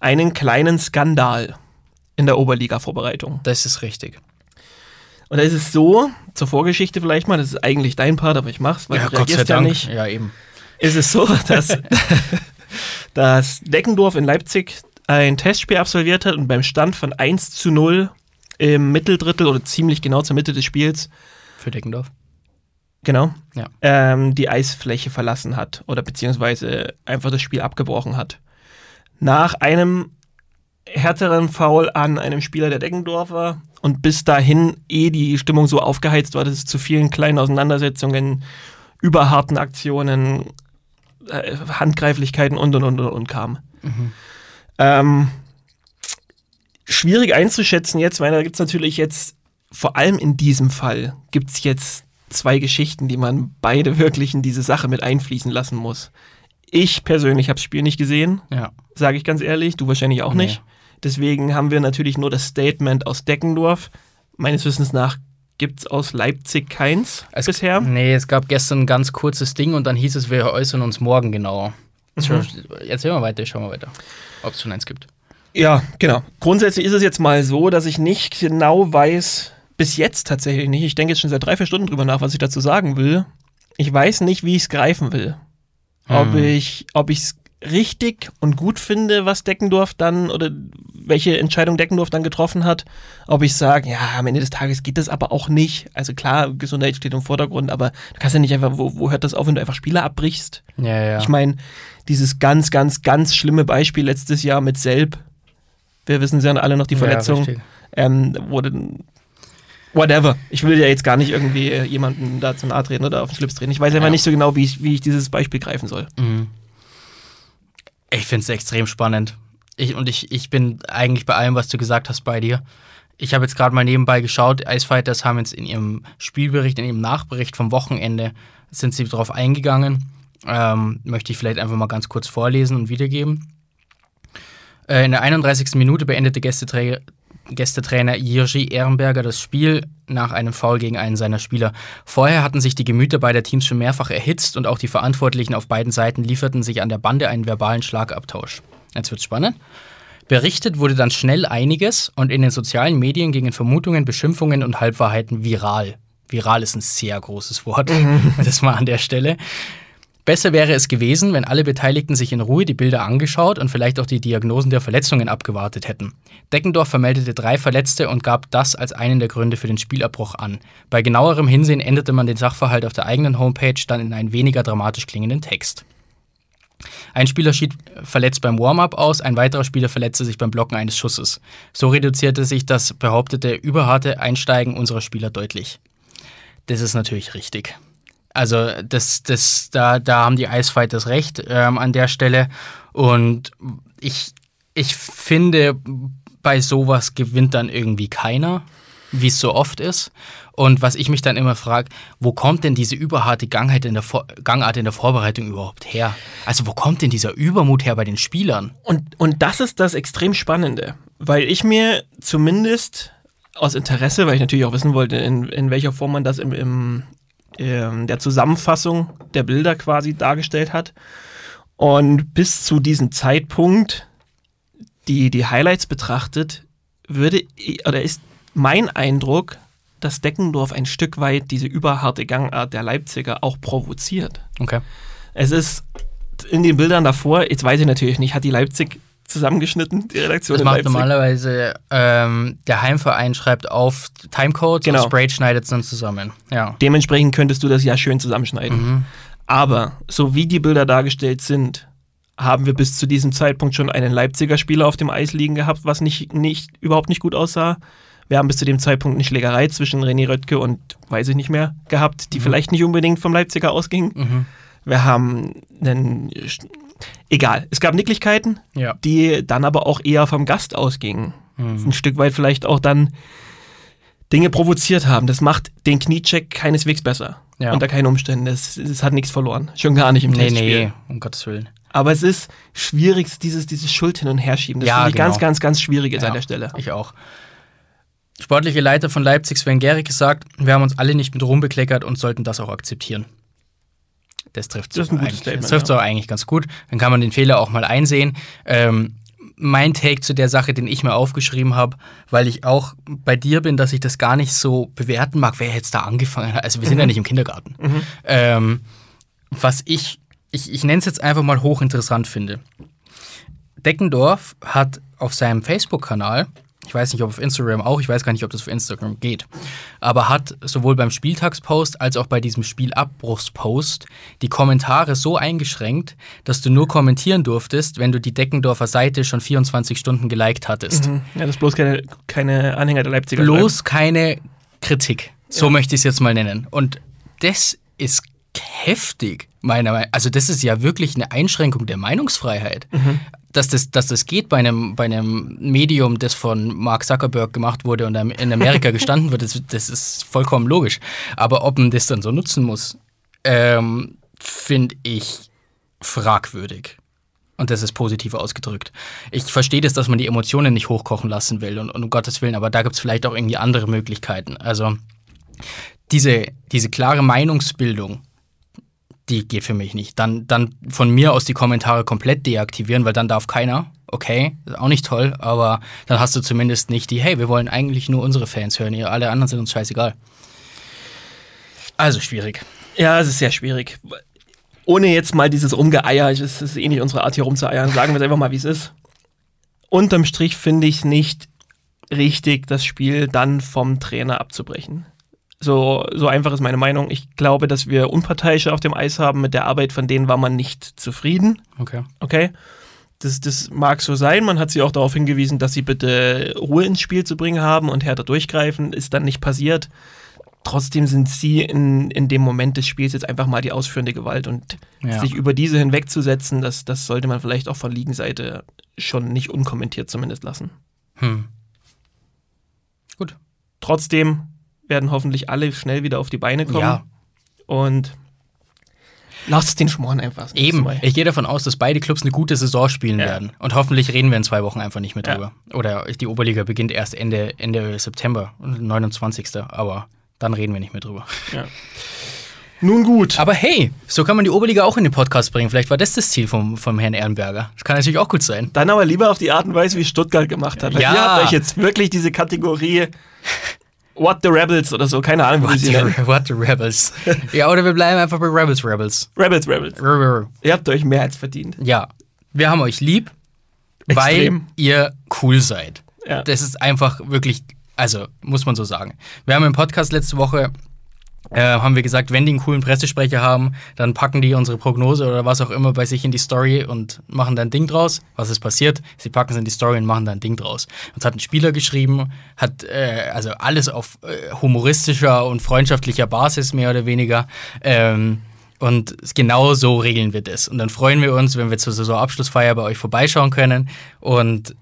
einen kleinen Skandal in der Oberliga-Vorbereitung. Das ist richtig. Und da ist es so, zur Vorgeschichte vielleicht mal, das ist eigentlich dein Part, aber ich mach's, weil du reagierst ja nicht. Ja, eben. ist es so, [LAUGHS] dass, dass Deckendorf in Leipzig ein Testspiel absolviert hat und beim Stand von 1 zu 0 im Mitteldrittel oder ziemlich genau zur Mitte des Spiels, Für Deckendorf. Genau, Ja. ähm, die Eisfläche verlassen hat oder beziehungsweise einfach das Spiel abgebrochen hat. Nach einem härteren Foul an einem Spieler der Deckendorfer und bis dahin eh die Stimmung so aufgeheizt war, dass es zu vielen kleinen Auseinandersetzungen, überharten Aktionen, äh, Handgreiflichkeiten und und und und, und kam. Ähm, schwierig einzuschätzen jetzt, weil da gibt es natürlich jetzt, vor allem in diesem Fall, gibt es jetzt zwei Geschichten, die man beide wirklich in diese Sache mit einfließen lassen muss. Ich persönlich habe das Spiel nicht gesehen, Ja. sage ich ganz ehrlich, du wahrscheinlich auch Nee. nicht. Deswegen haben wir natürlich nur das Statement aus Deckendorf. Meines Wissens nach gibt es aus Leipzig keins Es- bisher. Nee, es gab gestern ein ganz kurzes Ding und dann hieß es, wir äußern uns morgen genauer. Mhm. Erzähl mal weiter, schau mal weiter. Ob es schon eins gibt. Ja, genau. Grundsätzlich ist es jetzt mal so, dass ich nicht genau weiß, bis jetzt tatsächlich nicht. Ich denke jetzt schon seit drei, vier Stunden drüber nach, was ich dazu sagen will. Ich weiß nicht, wie ich es greifen will. Ob Hm. ich, ob ich es richtig und gut finde, was Deckendorf dann oder welche Entscheidung Deckendorf dann getroffen hat. Ob ich sage, ja, am Ende des Tages geht das aber auch nicht. Also klar, Gesundheit steht im Vordergrund, aber du kannst ja nicht einfach, wo, wo hört das auf, wenn du einfach Spieler abbrichst? Ja, ja. Ich meine, dieses ganz, ganz, ganz schlimme Beispiel letztes Jahr mit Selb, wir wissen ja alle noch die Verletzung, Ja, ähm, wurde whatever. Ich will ja jetzt gar nicht irgendwie äh, jemanden da zu nahe treten oder auf den Schlips treten. Ich weiß einfach Ja. nicht so genau, wie ich, wie ich dieses Beispiel greifen soll. Mhm. Ich finde es extrem spannend. Ich, und ich, ich bin eigentlich bei allem, was du gesagt hast, bei dir. Ich habe jetzt gerade mal nebenbei geschaut, Ice Fighters haben jetzt in ihrem Spielbericht, in ihrem Nachbericht vom Wochenende, sind sie darauf eingegangen. Ähm, möchte ich vielleicht einfach mal ganz kurz vorlesen und wiedergeben. Äh, in der 31. Minute beendete Gästetra Gästetrainer Jiří Ehrenberger das Spiel nach einem Foul gegen einen seiner Spieler. Vorher hatten sich die Gemüter beider Teams schon mehrfach erhitzt und auch die Verantwortlichen auf beiden Seiten lieferten sich an der Bande einen verbalen Schlagabtausch. Jetzt wird's spannend. Berichtet wurde dann schnell einiges und in den sozialen Medien gingen Vermutungen, Beschimpfungen und Halbwahrheiten viral. Viral ist ein sehr großes Wort. [LAUGHS] das mal an der Stelle. Besser wäre es gewesen, wenn alle Beteiligten sich in Ruhe die Bilder angeschaut und vielleicht auch die Diagnosen der Verletzungen abgewartet hätten. Deckendorf vermeldete drei Verletzte und gab das als einen der Gründe für den Spielabbruch an. Bei genauerem Hinsehen änderte man den Sachverhalt auf der eigenen Homepage dann in einen weniger dramatisch klingenden Text. Ein Spieler schied verletzt beim Warm-up aus, ein weiterer Spieler verletzte sich beim Blocken eines Schusses. So reduzierte sich das behauptete überharte Einsteigen unserer Spieler deutlich. Das ist natürlich richtig. Also das, das, da, da haben die Icefighters recht ähm, an der Stelle. Und ich, ich finde, bei sowas gewinnt dann irgendwie keiner, wie es so oft ist. Und was ich mich dann immer frage, wo kommt denn diese überharte Gangheit in der Gangart in der Vorbereitung überhaupt her? Also wo kommt denn dieser Übermut her bei den Spielern? Und, und das ist das extrem Spannende, weil ich mir zumindest aus Interesse, weil ich natürlich auch wissen wollte, in, in welcher Form man das im, im ähm, der Zusammenfassung der Bilder quasi dargestellt hat. Und bis zu diesem Zeitpunkt die, die Highlights betrachtet, würde oder ist mein Eindruck, dass Deckendorf ein Stück weit diese überharte Gangart der Leipziger auch provoziert. Okay. Es ist in den Bildern davor, jetzt weiß ich natürlich nicht, hat die Leipzig zusammengeschnitten, die Redaktion Das in macht Leipzig? normalerweise ähm, der Heimverein schreibt auf Timecodes Genau. und Sprague schneidet es dann zusammen. Ja. Dementsprechend könntest du das ja schön zusammenschneiden. Mhm. Aber so wie die Bilder dargestellt sind, haben wir bis zu diesem Zeitpunkt schon einen Leipziger Spieler auf dem Eis liegen gehabt, was nicht, nicht, überhaupt nicht gut aussah. Wir haben bis zu dem Zeitpunkt eine Schlägerei zwischen René Röttke und weiß ich nicht mehr gehabt, die vielleicht nicht unbedingt vom Leipziger ausging. Mhm. Wir haben einen. Egal, es gab Nicklichkeiten, Ja. die dann aber auch eher vom Gast ausgingen. Mhm. Ein Stück weit vielleicht auch dann Dinge provoziert haben. Das macht den Kniecheck keineswegs besser. Ja. Unter keinen Umständen. Es, es hat nichts verloren. Schon gar nicht im Nee, Testspiel. nee, um Gottes Willen. Aber es ist schwierig, dieses, dieses Schuld hin und her schieben. Das Ja, finde ich ganz, genau. ganz, ganz schwierig jetzt Ja. an der Stelle. Ich auch. Sportliche Leiter von Leipzig, Sven Gehrig, gesagt, wir haben uns alle nicht mit Ruhm bekleckert und sollten das auch akzeptieren. Das trifft das trifft ja. auch eigentlich ganz gut. Dann kann man den Fehler auch mal einsehen. Ähm, mein Take zu der Sache, den ich mir aufgeschrieben habe, weil ich auch bei dir bin, dass ich das gar nicht so bewerten mag, wer jetzt da angefangen hat. Also wir sind Mhm. ja nicht im Kindergarten. Ähm, was ich, ich, ich nenne es jetzt einfach mal hochinteressant finde. Deckendorf hat auf seinem Facebook-Kanal, ich weiß nicht, ob auf Instagram auch, ich weiß gar nicht, ob das auf Instagram geht, aber hat sowohl beim Spieltagspost als auch bei diesem Spielabbruchspost die Kommentare so eingeschränkt, dass du nur kommentieren durftest, wenn du die Deckendorfer Seite schon 24 Stunden geliked hattest. Mhm. Ja, das bloß keine, keine Anhänger der Leipziger Bloß keine Kritik. So Ja. möchte ich es jetzt mal nennen. Und das ist heftig, meiner Meinung Also, das ist ja wirklich eine Einschränkung der Meinungsfreiheit. Dass, das, dass das geht bei einem, bei einem Medium, das von Mark Zuckerberg gemacht wurde und in Amerika [LAUGHS] gestanden wird, das, das ist vollkommen logisch. Aber ob man das dann so nutzen muss, ähm, finde ich fragwürdig. Und das ist positiv ausgedrückt. Ich verstehe das, dass man die Emotionen nicht hochkochen lassen will und, und um Gottes Willen, aber da gibt es vielleicht auch irgendwie andere Möglichkeiten. Also diese, diese klare Meinungsbildung, die geht für mich nicht. Dann, dann von mir aus die Kommentare komplett deaktivieren, weil dann darf keiner. Okay, ist auch nicht toll, aber dann hast du zumindest nicht die, hey, wir wollen eigentlich nur unsere Fans hören, ihr alle anderen sind uns scheißegal. Also schwierig. Ja, es ist sehr schwierig. Ohne jetzt mal dieses Rumgeeier, es ist eh nicht unsere Art hier rumzueiern, sagen wir es einfach mal, wie es ist. Unterm Strich finde ich nicht richtig, das Spiel dann vom Trainer abzubrechen. So, so einfach ist meine Meinung. Ich glaube, dass wir Unparteiische auf dem Eis haben. Mit der Arbeit von denen war man nicht zufrieden. Okay. Okay. Das, das mag so sein. Man hat sie auch darauf hingewiesen, dass sie bitte Ruhe ins Spiel zu bringen haben und härter durchgreifen. Ist dann nicht passiert. Trotzdem sind sie in, in dem Moment des Spiels jetzt einfach mal die ausführende Gewalt und Ja. sich über diese hinwegzusetzen, das, das sollte man vielleicht auch von Liegenseite schon nicht unkommentiert zumindest lassen. Hm. Gut. Trotzdem werden hoffentlich alle schnell wieder auf die Beine kommen. Ja. Und lasst den Schmoren einfach. Eben, Mal. ich gehe davon aus, dass beide Clubs eine gute Saison spielen Ja. werden. Und hoffentlich reden wir in zwei Wochen einfach nicht mehr Ja. drüber. Oder die Oberliga beginnt erst Ende, Ende September, 29. Aber dann reden wir nicht mehr drüber. Nun gut. Aber hey, so kann man die Oberliga auch in den Podcast bringen. Vielleicht war das das Ziel vom, vom Herrn Ehrenberger. Das kann natürlich auch gut sein. Dann aber lieber auf die Art und Weise, wie Stuttgart gemacht hat. Ja. Ihr habt euch jetzt wirklich diese Kategorie What the Rebels oder so, keine Ahnung, wie sie nennen. what the Rebels. [LAUGHS] ja, oder wir bleiben einfach bei Rebels, Rebels. Rebels, Rebels. Ihr habt euch mehr als verdient. Ja, wir haben euch lieb, weil Extrem. ihr cool seid. Ja. Das ist einfach wirklich, also muss man so sagen. Wir haben im Podcast letzte Woche, äh, haben wir gesagt, wenn die einen coolen Pressesprecher haben, dann packen die unsere Prognose oder was auch immer bei sich in die Story und machen da ein Ding draus. Was ist passiert? Sie packen es in die Story und machen da ein Ding draus. Uns hat ein Spieler geschrieben, hat äh, also alles auf äh, humoristischer und freundschaftlicher Basis mehr oder weniger. Ähm, und genau so regeln wir das. Und dann freuen wir uns, wenn wir zur Saisonabschlussfeier bei euch vorbeischauen können. Und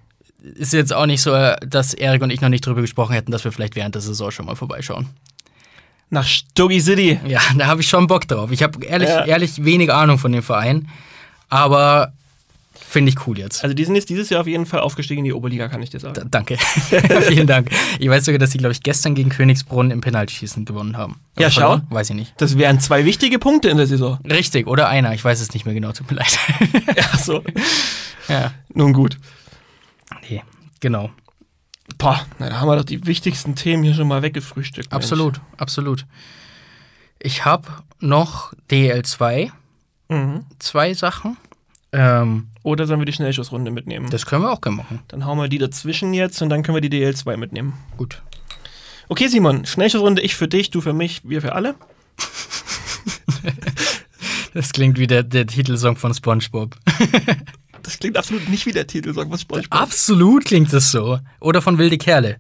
ist jetzt auch nicht so, äh, dass Erik und ich noch nicht drüber gesprochen hätten, dass wir vielleicht während der Saison schon mal vorbeischauen. Nach Stuggy City. Ja, [LAUGHS] da habe ich schon Bock drauf. Ich habe ehrlich, Ja. ehrlich wenig Ahnung von dem Verein, aber finde ich cool jetzt. Also die sind jetzt dieses Jahr auf jeden Fall aufgestiegen in die Oberliga, kann ich dir sagen. D danke. [LAUGHS] Vielen Dank. Ich weiß sogar, dass sie, glaube ich, gestern gegen Königsbrunn im Penaltyschießen gewonnen haben. Ja, Oder schau. verloren? Weiß ich nicht. Das wären zwei wichtige Punkte in der Saison. Richtig, oder einer. Ich weiß es nicht mehr genau, tut mir leid. [LAUGHS] Ja, so. ja. Nun gut. Nee, genau. Boah, na, da haben wir doch die wichtigsten Themen hier schon mal weggefrühstückt. Mensch. Absolut, absolut. Ich habe noch DL2. Mhm. zwei Sachen. Ähm, Oder sollen wir die Schnellschussrunde mitnehmen? das können wir auch gerne machen. Dann hauen wir die dazwischen jetzt und dann können wir die DL2 mitnehmen. Gut. Okay, Simon, Schnellschussrunde, ich für dich, du für mich, wir für alle. [LAUGHS] Das klingt wie der, der Titelsong von SpongeBob. [LAUGHS] Das klingt absolut nicht wie der Titelsong was SpongeBob. Absolut klingt das so. Oder von Wilde Kerle.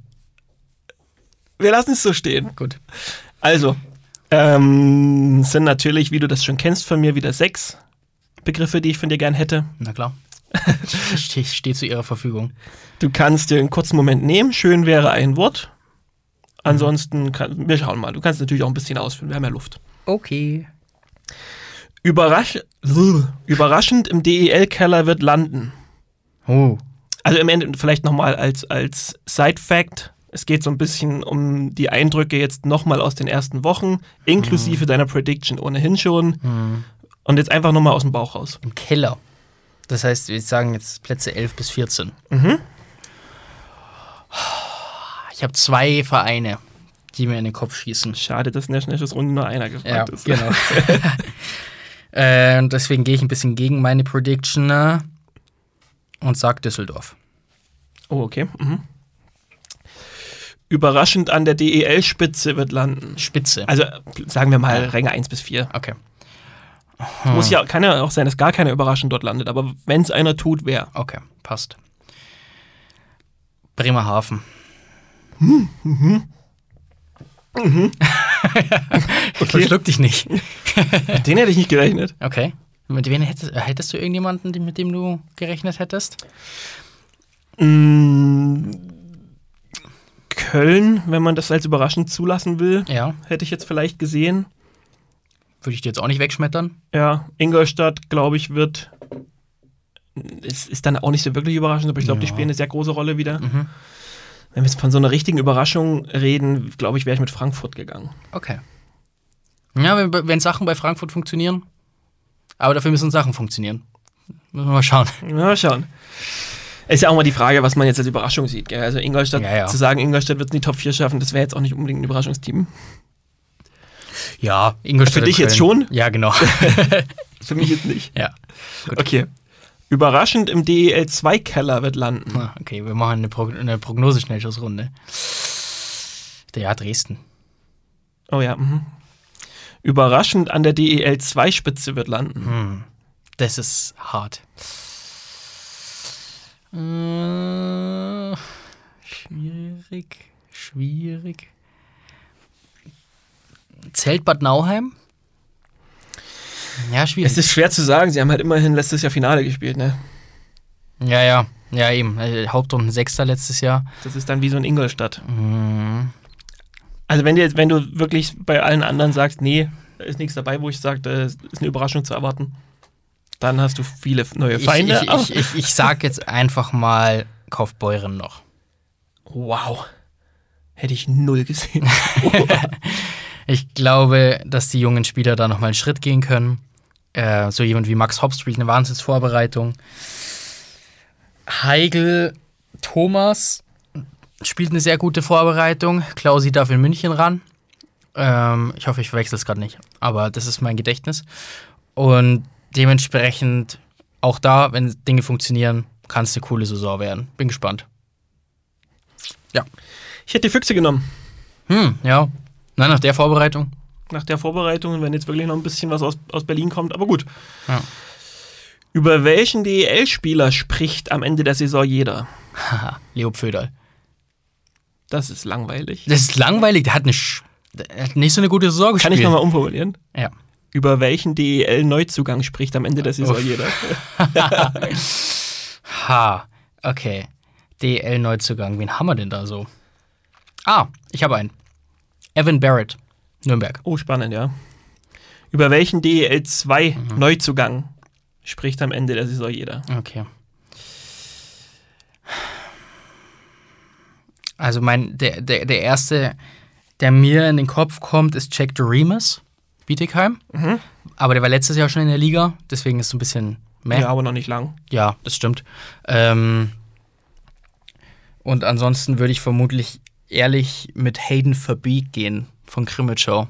Wir lassen es so stehen. Gut. Also, ähm, sind natürlich, wie du das schon kennst von mir, wieder sechs Begriffe, die ich von dir gern hätte. Na klar. [LAUGHS] Ich ste- stehe zu Ihrer Verfügung. Du kannst dir einen kurzen Moment nehmen. Schön wäre ein Wort. Ansonsten, kann, wir schauen mal. Du kannst natürlich auch ein bisschen ausfüllen. Wir haben ja Luft. Okay. Überrasch überraschend im DEL-Keller wird landen. Oh. Also im Ende vielleicht nochmal als, als Side-Fact. Es geht so ein bisschen um die Eindrücke jetzt nochmal aus den ersten Wochen, inklusive deiner Prediction ohnehin schon. Und jetzt einfach nochmal aus dem Bauch raus. Im Keller. Das heißt, wir sagen jetzt Plätze 11 bis 14. Mhm. Ich habe zwei Vereine, die mir in den Kopf schießen. Schade, dass in der Schnellschussrunde nur einer gefragt ist. genau. [LAUGHS] [LAUGHS] äh, und deswegen gehe ich ein bisschen gegen meine Prediction äh, und sage Düsseldorf. Oh, okay. Mhm. Überraschend an der DEL-Spitze wird landen. Spitze. Also sagen wir mal Ränge 1 bis 4. Okay. Muss ja, kann ja auch sein, dass gar keiner überraschend dort landet, aber wenn es einer tut, wer? Okay, passt. Bremerhaven. [LAUGHS] [LAUGHS] Verschluck dich nicht. [LAUGHS] Den hätte ich nicht gerechnet. Okay. Mit wem hättest, hättest du irgendjemanden, die- mit dem du gerechnet hättest? Mm, Köln, wenn man das als überraschend zulassen will, Ja. hätte ich jetzt vielleicht gesehen. Würde ich dir jetzt auch nicht wegschmettern. Ja, Ingolstadt, glaube ich, wird. Es ist dann auch nicht so wirklich überraschend, aber ich glaube, die Ja. spielen eine sehr große Rolle wieder. Mhm. Wenn wir jetzt von so einer richtigen Überraschung reden, glaube ich, wäre ich mit Frankfurt gegangen. Okay. Ja, wenn, wenn Sachen bei Frankfurt funktionieren. Aber dafür müssen Sachen funktionieren. Müssen wir mal schauen. Mal schauen. Ist ja auch mal die Frage, was man jetzt als Überraschung sieht. Gell? Also Ingolstadt, Ja, ja. zu sagen, Ingolstadt wird es in die Top 4 schaffen, das wäre jetzt auch nicht unbedingt ein Überraschungsteam. Ja, Ingolstadt. Für dich jetzt schon? Ja, genau. [LAUGHS] Für mich jetzt nicht. ja. Gut. Okay. Überraschend im DEL2-Keller wird landen. Ah, Okay, wir machen eine, Prog eine Prognose-Schnellschussrunde. Ja, Dresden. Oh ja. Mhm. Überraschend an der DEL2-Spitze wird landen. Hm. Das ist hart. Äh, schwierig. Schwierig. Zählt Bad Nauheim? Ja, schwierig. Es ist schwer zu sagen, sie haben halt immerhin letztes Jahr Finale gespielt, ne? ja, ja. Ja, eben. Äh, Hauptrunden Sechster letztes Jahr. Das ist dann wie so ein Ingolstadt. Mhm. Also wenn, dir, wenn du wirklich bei allen anderen sagst, nee, da ist nichts dabei, wo ich sage, da ist eine Überraschung zu erwarten, dann hast du viele neue Ich, Feinde. ich, aber- ich, ich, ich sag jetzt einfach mal Kaufbeuren noch. wow. Hätte ich null gesehen. [LAUGHS] Ich glaube, dass die jungen Spieler da nochmal einen Schritt gehen können. Äh, so jemand wie Max Hopp spielt eine Wahnsinnsvorbereitung. Heigl Thomas spielt eine sehr gute Vorbereitung. Klausi darf in München ran. Ähm, ich hoffe, ich verwechsel es gerade nicht, aber das ist mein Gedächtnis. Und dementsprechend auch da, wenn Dinge funktionieren, kann es eine coole Saison werden. Bin gespannt. Ich hätte die Füchse genommen. Hm, ja. Nein, nach der Vorbereitung. Nach der Vorbereitung, wenn jetzt wirklich noch ein bisschen was aus, aus Berlin kommt, aber gut. Ja. Über welchen DEL-Spieler spricht am Ende der Saison jeder? Haha, Leo Pföderl. Das ist langweilig. Das ist langweilig, der hat, eine Sch der hat nicht so eine gute Saison Kann gespielt. ich nochmal umformulieren? Ja. Über welchen DEL-Neuzugang spricht am Ende der Saison Uff. jeder? [LAUGHS] Ha, okay. DL-Neuzugang, wen haben wir denn da so? Ah, ich habe einen. Evan Barrett, Nürnberg. Oh, spannend, ja. Über welchen DEL2-Neuzugang spricht am Ende der Saison jeder? Okay. Also mein, der, der, der erste, der mir in den Kopf kommt, ist Jack Doremus, Bietigheim. Mhm. Aber der war letztes Jahr schon in der Liga, deswegen ist es so ein bisschen mehr. Ja, aber noch nicht lang. Ja, das stimmt. Ähm, und ansonsten würde ich vermutlich ehrlich mit Hayden Verbeek gehen von Krimitschau,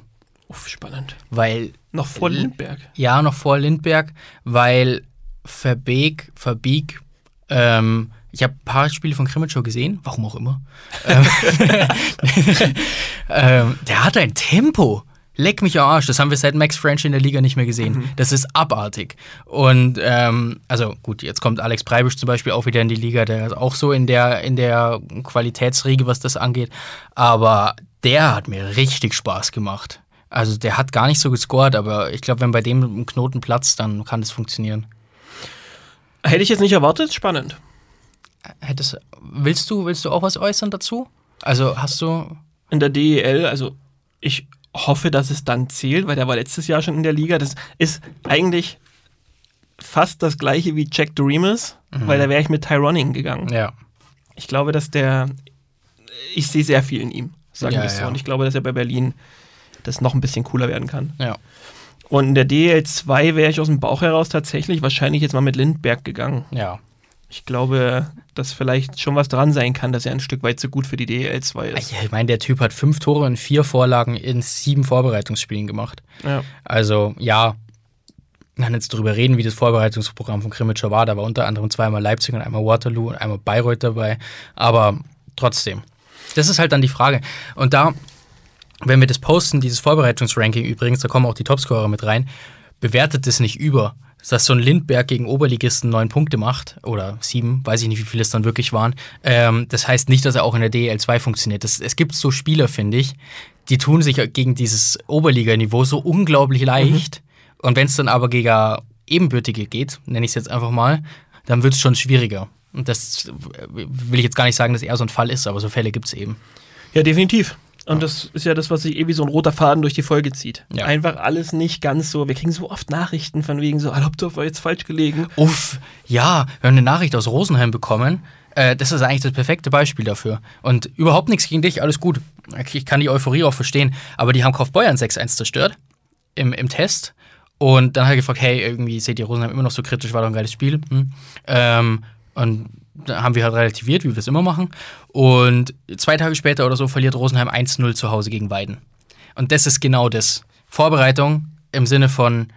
Uff, spannend. weil Noch vor Lindberg. Ja, noch vor Lindberg, weil Verbeek, Verbeek, ähm, ich habe ein paar Spiele von Krimitschau gesehen, warum auch immer. [LAUGHS] Ähm, [LAUGHS] ähm, der hat ein Tempo. Leck mich am Arsch. Das haben wir seit Max French in der Liga nicht mehr gesehen. Mhm. Das ist abartig. Und ähm, also gut, jetzt kommt Alex Preibisch zum Beispiel auch wieder in die Liga. Der ist auch so in der, in der Qualitätsriege, was das angeht. Aber der hat mir richtig Spaß gemacht. Also der hat gar nicht so gescored, aber ich glaube, wenn bei dem ein Knoten platzt, dann kann das funktionieren. Hätte ich jetzt nicht erwartet, spannend. Hättest, willst du, willst du auch was äußern dazu? Also hast du. In der DEL, also ich hoffe, dass es dann zählt, weil der war letztes Jahr schon in der Liga. Das ist eigentlich fast das gleiche wie Jack Doremus, mhm. weil da wäre ich mit Tyroning gegangen. Ja. Ich glaube, dass der. Ich sehe sehr viel in ihm, sagen wir ja, so. Ja. Und ich glaube, dass er bei Berlin das noch ein bisschen cooler werden kann. Ja. Und in der DL2 wäre ich aus dem Bauch heraus tatsächlich wahrscheinlich jetzt mal mit Lindberg gegangen. Ja. Ich glaube, dass vielleicht schon was dran sein kann, dass er ein Stück weit zu gut für die DL2 ist. Ich meine, der Typ hat fünf Tore und vier Vorlagen in sieben Vorbereitungsspielen gemacht. Ja. Also, ja, können jetzt darüber reden, wie das Vorbereitungsprogramm von Krimitschau war. Da war unter anderem zweimal Leipzig und einmal Waterloo und einmal Bayreuth dabei. Aber trotzdem. Das ist halt dann die Frage. Und da wenn wir das posten, dieses Vorbereitungsranking übrigens, da kommen auch die Topscorer mit rein, bewertet es nicht über. Dass so ein Lindberg gegen Oberligisten neun Punkte macht, oder sieben, weiß ich nicht, wie viele es dann wirklich waren. Ähm, das heißt nicht, dass er auch in der DL2 funktioniert. Das, es gibt so Spieler, finde ich, die tun sich gegen dieses Oberliganiveau so unglaublich leicht. Mhm. Und wenn es dann aber gegen Ebenbürtige geht, nenne ich es jetzt einfach mal, dann wird es schon schwieriger. Und das will ich jetzt gar nicht sagen, dass er so ein Fall ist, aber so Fälle gibt es eben. Ja, definitiv. Und das ist ja das, was sich eh wie so ein roter Faden durch die Folge zieht. Ja. Einfach alles nicht ganz so. Wir kriegen so oft Nachrichten von wegen so, Adoptov war jetzt falsch gelegen. Uff, ja, wir haben eine Nachricht aus Rosenheim bekommen. Äh, das ist eigentlich das perfekte Beispiel dafür. Und überhaupt nichts gegen dich, alles gut. Ich kann die Euphorie auch verstehen. Aber die haben Kaufbeuern 6-1 zerstört im, im Test. Und dann hat er gefragt, hey, irgendwie seht ihr Rosenheim immer noch so kritisch, war doch ein geiles Spiel. Hm. Ähm, und haben wir halt relativiert, wie wir es immer machen. Und zwei Tage später oder so verliert Rosenheim 1-0 zu Hause gegen Weiden. Und das ist genau das. Vorbereitung im Sinne von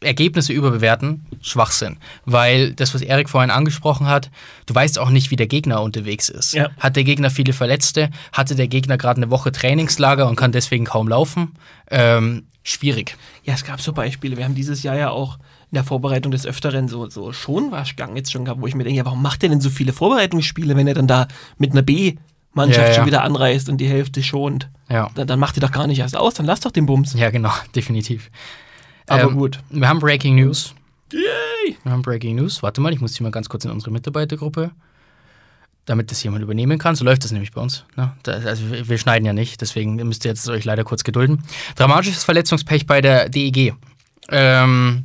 Ergebnisse überbewerten, Schwachsinn. Weil das, was Erik vorhin angesprochen hat, du weißt auch nicht, wie der Gegner unterwegs ist. Ja. Hat der Gegner viele Verletzte? Hatte der Gegner gerade eine Woche Trainingslager und kann deswegen kaum laufen? Ähm, schwierig. Ja, es gab so Beispiele. Wir haben dieses Jahr ja auch in der Vorbereitung des Öfteren so, so Schonwaschgang jetzt schon gehabt, wo ich mir denke, ja, warum macht er denn so viele Vorbereitungsspiele, wenn er dann da mit einer B-Mannschaft ja, ja. schon wieder anreist und die Hälfte schont? Ja. Dann, dann macht ihr doch gar nicht erst aus, dann lass doch den Bums. Ja, genau, [LAUGHS] definitiv. Aber ähm, gut. Wir haben Breaking News. Yay! Wir haben Breaking News. Warte mal, ich muss die mal ganz kurz in unsere Mitarbeitergruppe, damit das jemand übernehmen kann. So läuft das nämlich bei uns. Ne? Das, also wir, wir, schneiden ja nicht, deswegen müsst ihr jetzt euch leider kurz gedulden. Dramatisches Verletzungspech bei der DEG. Ähm,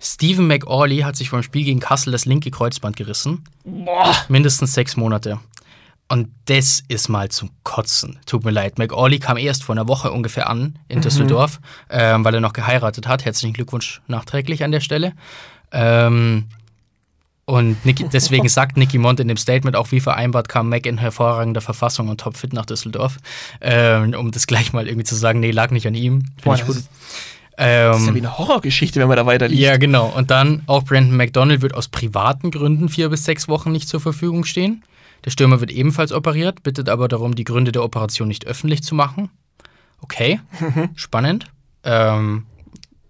Stephen McAuley hat sich beim Spiel gegen Kassel das linke Kreuzband gerissen. Boah. Mindestens sechs Monate. Und das ist mal zum Kotzen. Tut mir leid. McAuley kam erst vor einer Woche ungefähr an in mhm. Düsseldorf, ähm, weil er noch geheiratet hat. Herzlichen Glückwunsch nachträglich an der Stelle. Ähm, und Nicky, deswegen [LAUGHS] sagt Nicky Mont in dem Statement auch, wie vereinbart kam Mac in hervorragender Verfassung und topfit nach Düsseldorf. Ähm, um das gleich mal irgendwie zu sagen, nee, lag nicht an ihm. Boah, ich gut. Ähm, das ist ja wie eine Horrorgeschichte, wenn man da weiterliest. Ja, genau. Und dann auch Brandon McDonald wird aus privaten Gründen vier bis sechs Wochen nicht zur Verfügung stehen. Der Stürmer wird ebenfalls operiert, bittet aber darum, die Gründe der Operation nicht öffentlich zu machen. Okay, [LAUGHS] spannend. Ähm,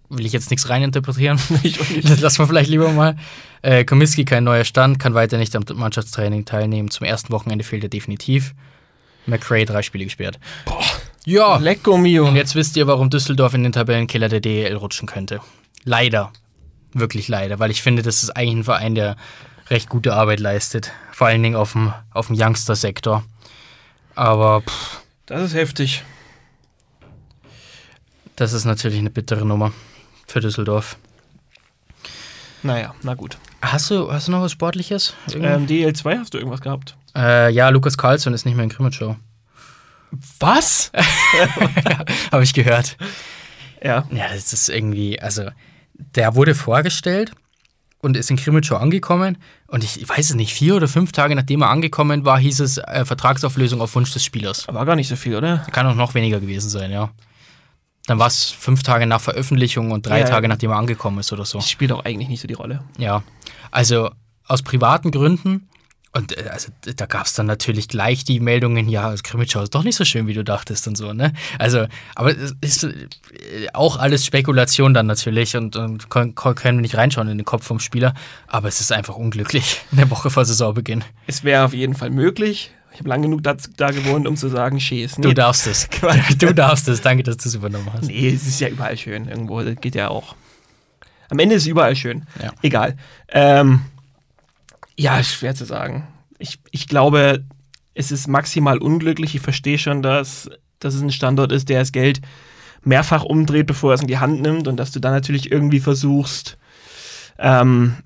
will ich jetzt nichts reininterpretieren. [LAUGHS] das lassen wir vielleicht lieber mal. Äh, Komiski kein neuer Stand, kann weiter nicht am Mannschaftstraining teilnehmen. Zum ersten Wochenende fehlt er definitiv. McRae drei Spiele gesperrt. Boah. Ja. Lecco mio. Und jetzt wisst ihr, warum Düsseldorf in den Tabellenkeller der DEL rutschen könnte. Leider. Wirklich leider, weil ich finde, das ist eigentlich ein Verein, der recht gute Arbeit leistet. Vor allen Dingen auf dem, auf dem Youngster-Sektor. Aber pff, Das ist heftig. Das ist natürlich eine bittere Nummer für Düsseldorf. Naja, na gut. Hast du, hast du noch was Sportliches? Ähm, DL2 hast du irgendwas gehabt? Äh, ja, Lukas Carlsson ist nicht mehr in Krimitschau. Was? [LAUGHS] Habe ich gehört. Ja. Ja, das ist irgendwie, also, der wurde vorgestellt und ist in Krimitschau angekommen. Und ich, ich, weiß es nicht, vier oder fünf Tage nachdem er angekommen war, hieß es äh, Vertragsauflösung auf Wunsch des Spielers. War gar nicht so viel, oder? Kann auch noch weniger gewesen sein, ja. Dann war es fünf Tage nach Veröffentlichung und drei Ja. Tage nachdem er angekommen ist oder so. Das spielt auch eigentlich nicht so die Rolle. Ja, also aus privaten Gründen. Und äh, also, da gab es dann natürlich gleich die Meldungen, ja, das Krimitschau ist doch nicht so schön, wie du dachtest und so, ne? Also, aber es ist äh, auch alles Spekulation dann natürlich und, und können wir nicht reinschauen in den Kopf vom Spieler. Aber es ist einfach unglücklich [LAUGHS] in der Woche vor Saisonbeginn. Es wäre auf jeden Fall möglich. Ich habe lange genug da, da gewohnt, um zu sagen, Schäß. Du darfst es. [LAUGHS] Du darfst es. Danke, dass du es übernommen hast. Nee, es ist ja überall schön. Irgendwo das geht ja auch. Am Ende ist es überall schön. Ja. Egal. Ähm, ja, schwer zu sagen. Ich, ich glaube, es ist maximal unglücklich. Ich verstehe schon, dass, dass es ein Standort ist, der das Geld mehrfach umdreht, bevor er es in die Hand nimmt und dass du dann natürlich irgendwie versuchst, ähm,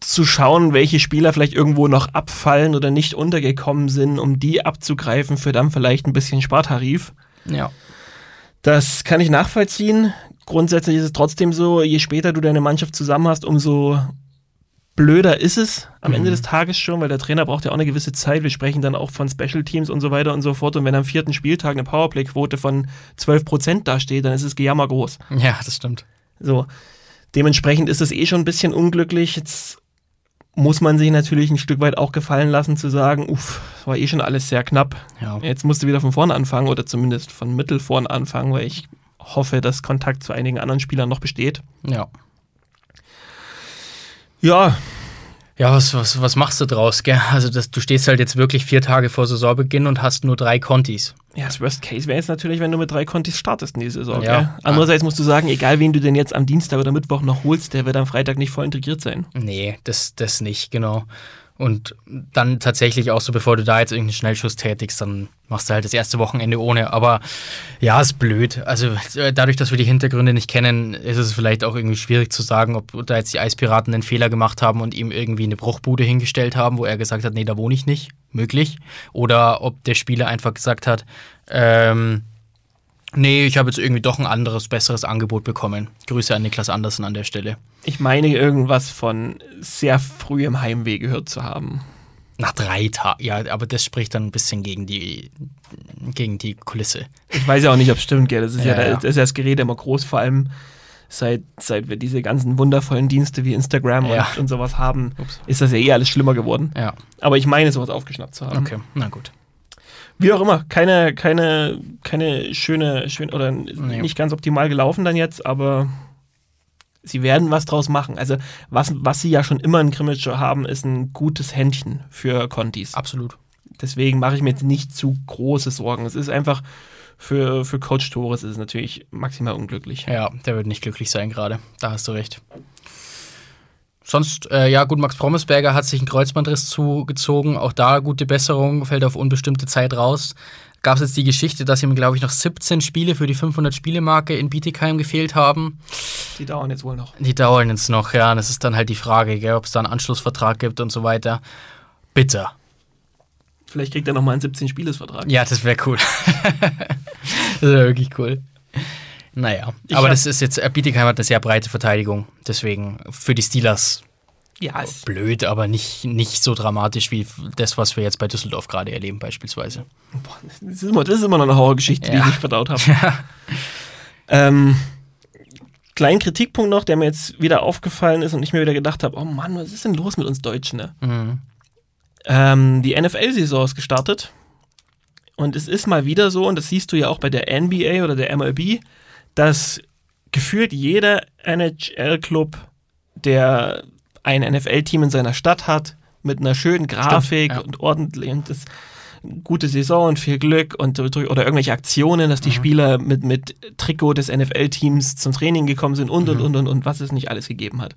zu schauen, welche Spieler vielleicht irgendwo noch abfallen oder nicht untergekommen sind, um die abzugreifen für dann vielleicht ein bisschen Spartarif. Ja. Das kann ich nachvollziehen. Grundsätzlich ist es trotzdem so, je später du deine Mannschaft zusammen hast, umso blöder ist es am Mhm. Ende des Tages schon, weil der Trainer braucht ja auch eine gewisse Zeit. Wir sprechen dann auch von Special Teams und so weiter und so fort. Und wenn am vierten Spieltag eine Powerplay-Quote von 12% dasteht, dann ist es Gejammer groß. Ja, das stimmt. So. Dementsprechend ist es eh schon ein bisschen unglücklich. Jetzt muss man sich natürlich ein Stück weit auch gefallen lassen, zu sagen, uff, das war eh schon alles sehr knapp. Ja. Jetzt musst du wieder von vorne anfangen oder zumindest von mittel vorne anfangen, weil ich hoffe, dass Kontakt zu einigen anderen Spielern noch besteht. Ja. Ja, Ja, was, was, was machst du draus, gell? Also das, du stehst halt jetzt wirklich vier Tage vor Saisonbeginn und hast nur drei Kontis. ja das Worst Case wäre jetzt natürlich, wenn du mit drei Kontis startest in die Saison. Ja. Gell? Andererseits musst du sagen, egal wen du denn jetzt am Dienstag oder Mittwoch noch holst, der wird am Freitag nicht voll integriert sein. Nee, das, das nicht, genau. Und dann tatsächlich auch so, bevor du da jetzt irgendeinen Schnellschuss tätigst, dann machst du halt das erste Wochenende ohne. Aber ja, ist blöd. Also äh, dadurch, dass wir die Hintergründe nicht kennen, ist es vielleicht auch irgendwie schwierig zu sagen, ob da jetzt die Eispiraten einen Fehler gemacht haben und ihm irgendwie eine Bruchbude hingestellt haben, wo er gesagt hat, nee, da wohne ich nicht. Möglich. Oder ob der Spieler einfach gesagt hat, ähm, nee, ich habe jetzt irgendwie doch ein anderes, besseres Angebot bekommen. Grüße an Niklas Andersen an der Stelle. Ich meine, irgendwas von sehr früh im Heimweh gehört zu haben. Nach drei Tagen, ja, aber das spricht dann ein bisschen gegen die, gegen die Kulisse. Ich weiß ja auch nicht, ob es stimmt, gell? Das ist ja, Ja, ja. das ist ja das Gerät immer groß, vor allem seit, seit wir diese ganzen wundervollen Dienste wie Instagram Ja. und, und sowas haben, Ups. ist das ja eh alles schlimmer geworden. Ja, Aber ich meine, sowas aufgeschnappt zu haben. okay, na gut. Wie auch immer, keine, keine, keine schöne, schön oder nicht ganz optimal gelaufen dann jetzt, aber sie werden was draus machen. Also was, was sie ja schon immer in Krimitschau haben, ist ein gutes Händchen für Contis. Absolut. Deswegen mache ich mir jetzt nicht zu große Sorgen. Es ist einfach für, für Coach Torres ist es natürlich maximal unglücklich. Ja, der wird nicht glücklich sein gerade. Da hast du recht. Sonst, äh, ja, gut, Max Prommesberger hat sich einen Kreuzbandriss zugezogen. Auch da gute Besserung, fällt auf unbestimmte Zeit raus. Gab es jetzt die Geschichte, dass ihm, glaube ich, noch 17 Spiele für die 500-Spiele-Marke in Bietigheim gefehlt haben. Die dauern jetzt wohl noch. Die dauern jetzt noch, ja. Das ist dann halt die Frage, ob es da einen Anschlussvertrag gibt und so weiter. Bitter. Vielleicht kriegt er nochmal einen 17-Spieles-Vertrag. Ja, das wäre cool. [LAUGHS] das wäre wirklich cool. Naja, Ich aber das ist jetzt, äh, Bietigheim hat eine sehr breite Verteidigung. Deswegen für die Steelers Ja, es, blöd, aber nicht, nicht so dramatisch wie das, was wir jetzt bei Düsseldorf gerade erleben, beispielsweise. boah, das, ist immer, das ist immer noch eine Horrorgeschichte, die Ja. ich nicht verdaut habe. [LAUGHS] Ähm, kleinen Kritikpunkt noch, der mir jetzt wieder aufgefallen ist und ich mir wieder gedacht habe, oh Mann, was ist denn los mit uns Deutschen? Ne? Mhm. Ähm, die NFL-Saison ist gestartet und es ist mal wieder so, und das siehst du ja auch bei der NBA oder der MLB, dass gefühlt jeder NHL-Club, der ein NFL-Team in seiner Stadt hat, mit einer schönen Grafik ja. und ordentlich und das gute Saison und viel Glück und oder irgendwelche Aktionen, dass die Mhm. Spieler mit, mit Trikot des NFL-Teams zum Training gekommen sind und und Mhm. und und und was es nicht alles gegeben hat.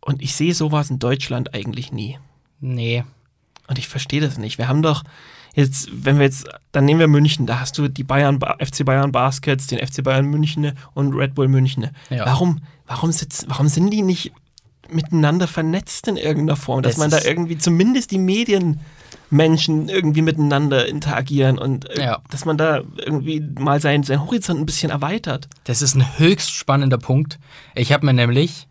Und ich sehe sowas in Deutschland eigentlich nie. Nee. Und ich verstehe das nicht. Wir haben doch jetzt, wenn wir jetzt, dann nehmen wir München, da hast du die Bayern, Ba- FC Bayern Baskets, den FC Bayern München und Red Bull München. Ja. Warum, warum, sitzt, warum sind die nicht miteinander vernetzt in irgendeiner Form, dass Das man da irgendwie zumindest die Medienmenschen irgendwie miteinander interagieren und äh, Ja. dass man da irgendwie mal seinen sein Horizont ein bisschen erweitert. Das ist ein höchst spannender Punkt. Ich habe mir nämlich,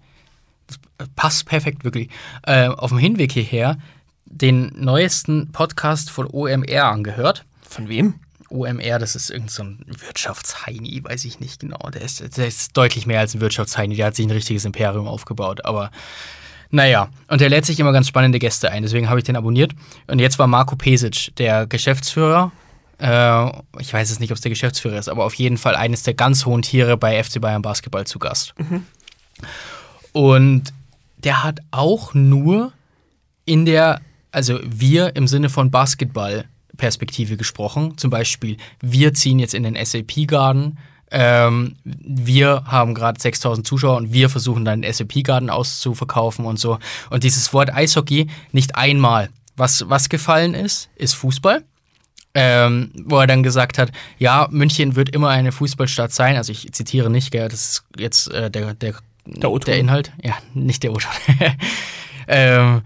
das passt perfekt wirklich, äh, auf dem Hinweg hierher den neuesten Podcast von OMR angehört. Von wem? OMR, das ist irgendein so Wirtschaftsheini, weiß ich nicht genau. Der ist, der ist deutlich mehr als ein Wirtschaftsheini, der hat sich ein richtiges Imperium aufgebaut, aber naja, und der lädt sich immer ganz spannende Gäste ein, deswegen habe ich den abonniert. Und jetzt war Marco Pesic, der Geschäftsführer. Äh, ich weiß es nicht, ob es der Geschäftsführer ist, aber auf jeden Fall eines der ganz hohen Tiere bei FC Bayern Basketball zu Gast. Mhm. Und der hat auch nur in der, also wir im Sinne von Basketball Perspektive gesprochen. Zum Beispiel, wir ziehen jetzt in den SAP-Garden. Ähm, wir haben gerade 6000 Zuschauer und wir versuchen dann den SAP-Garden auszuverkaufen und so. Und dieses Wort Eishockey nicht einmal. Was, was gefallen ist, ist Fußball. Ähm, wo er dann gesagt hat, ja, München wird immer eine Fußballstadt sein. Also ich zitiere nicht, gell, das ist jetzt äh, der, der, der, der, Inhalt. Ja, nicht der Oton. [LAUGHS] ähm,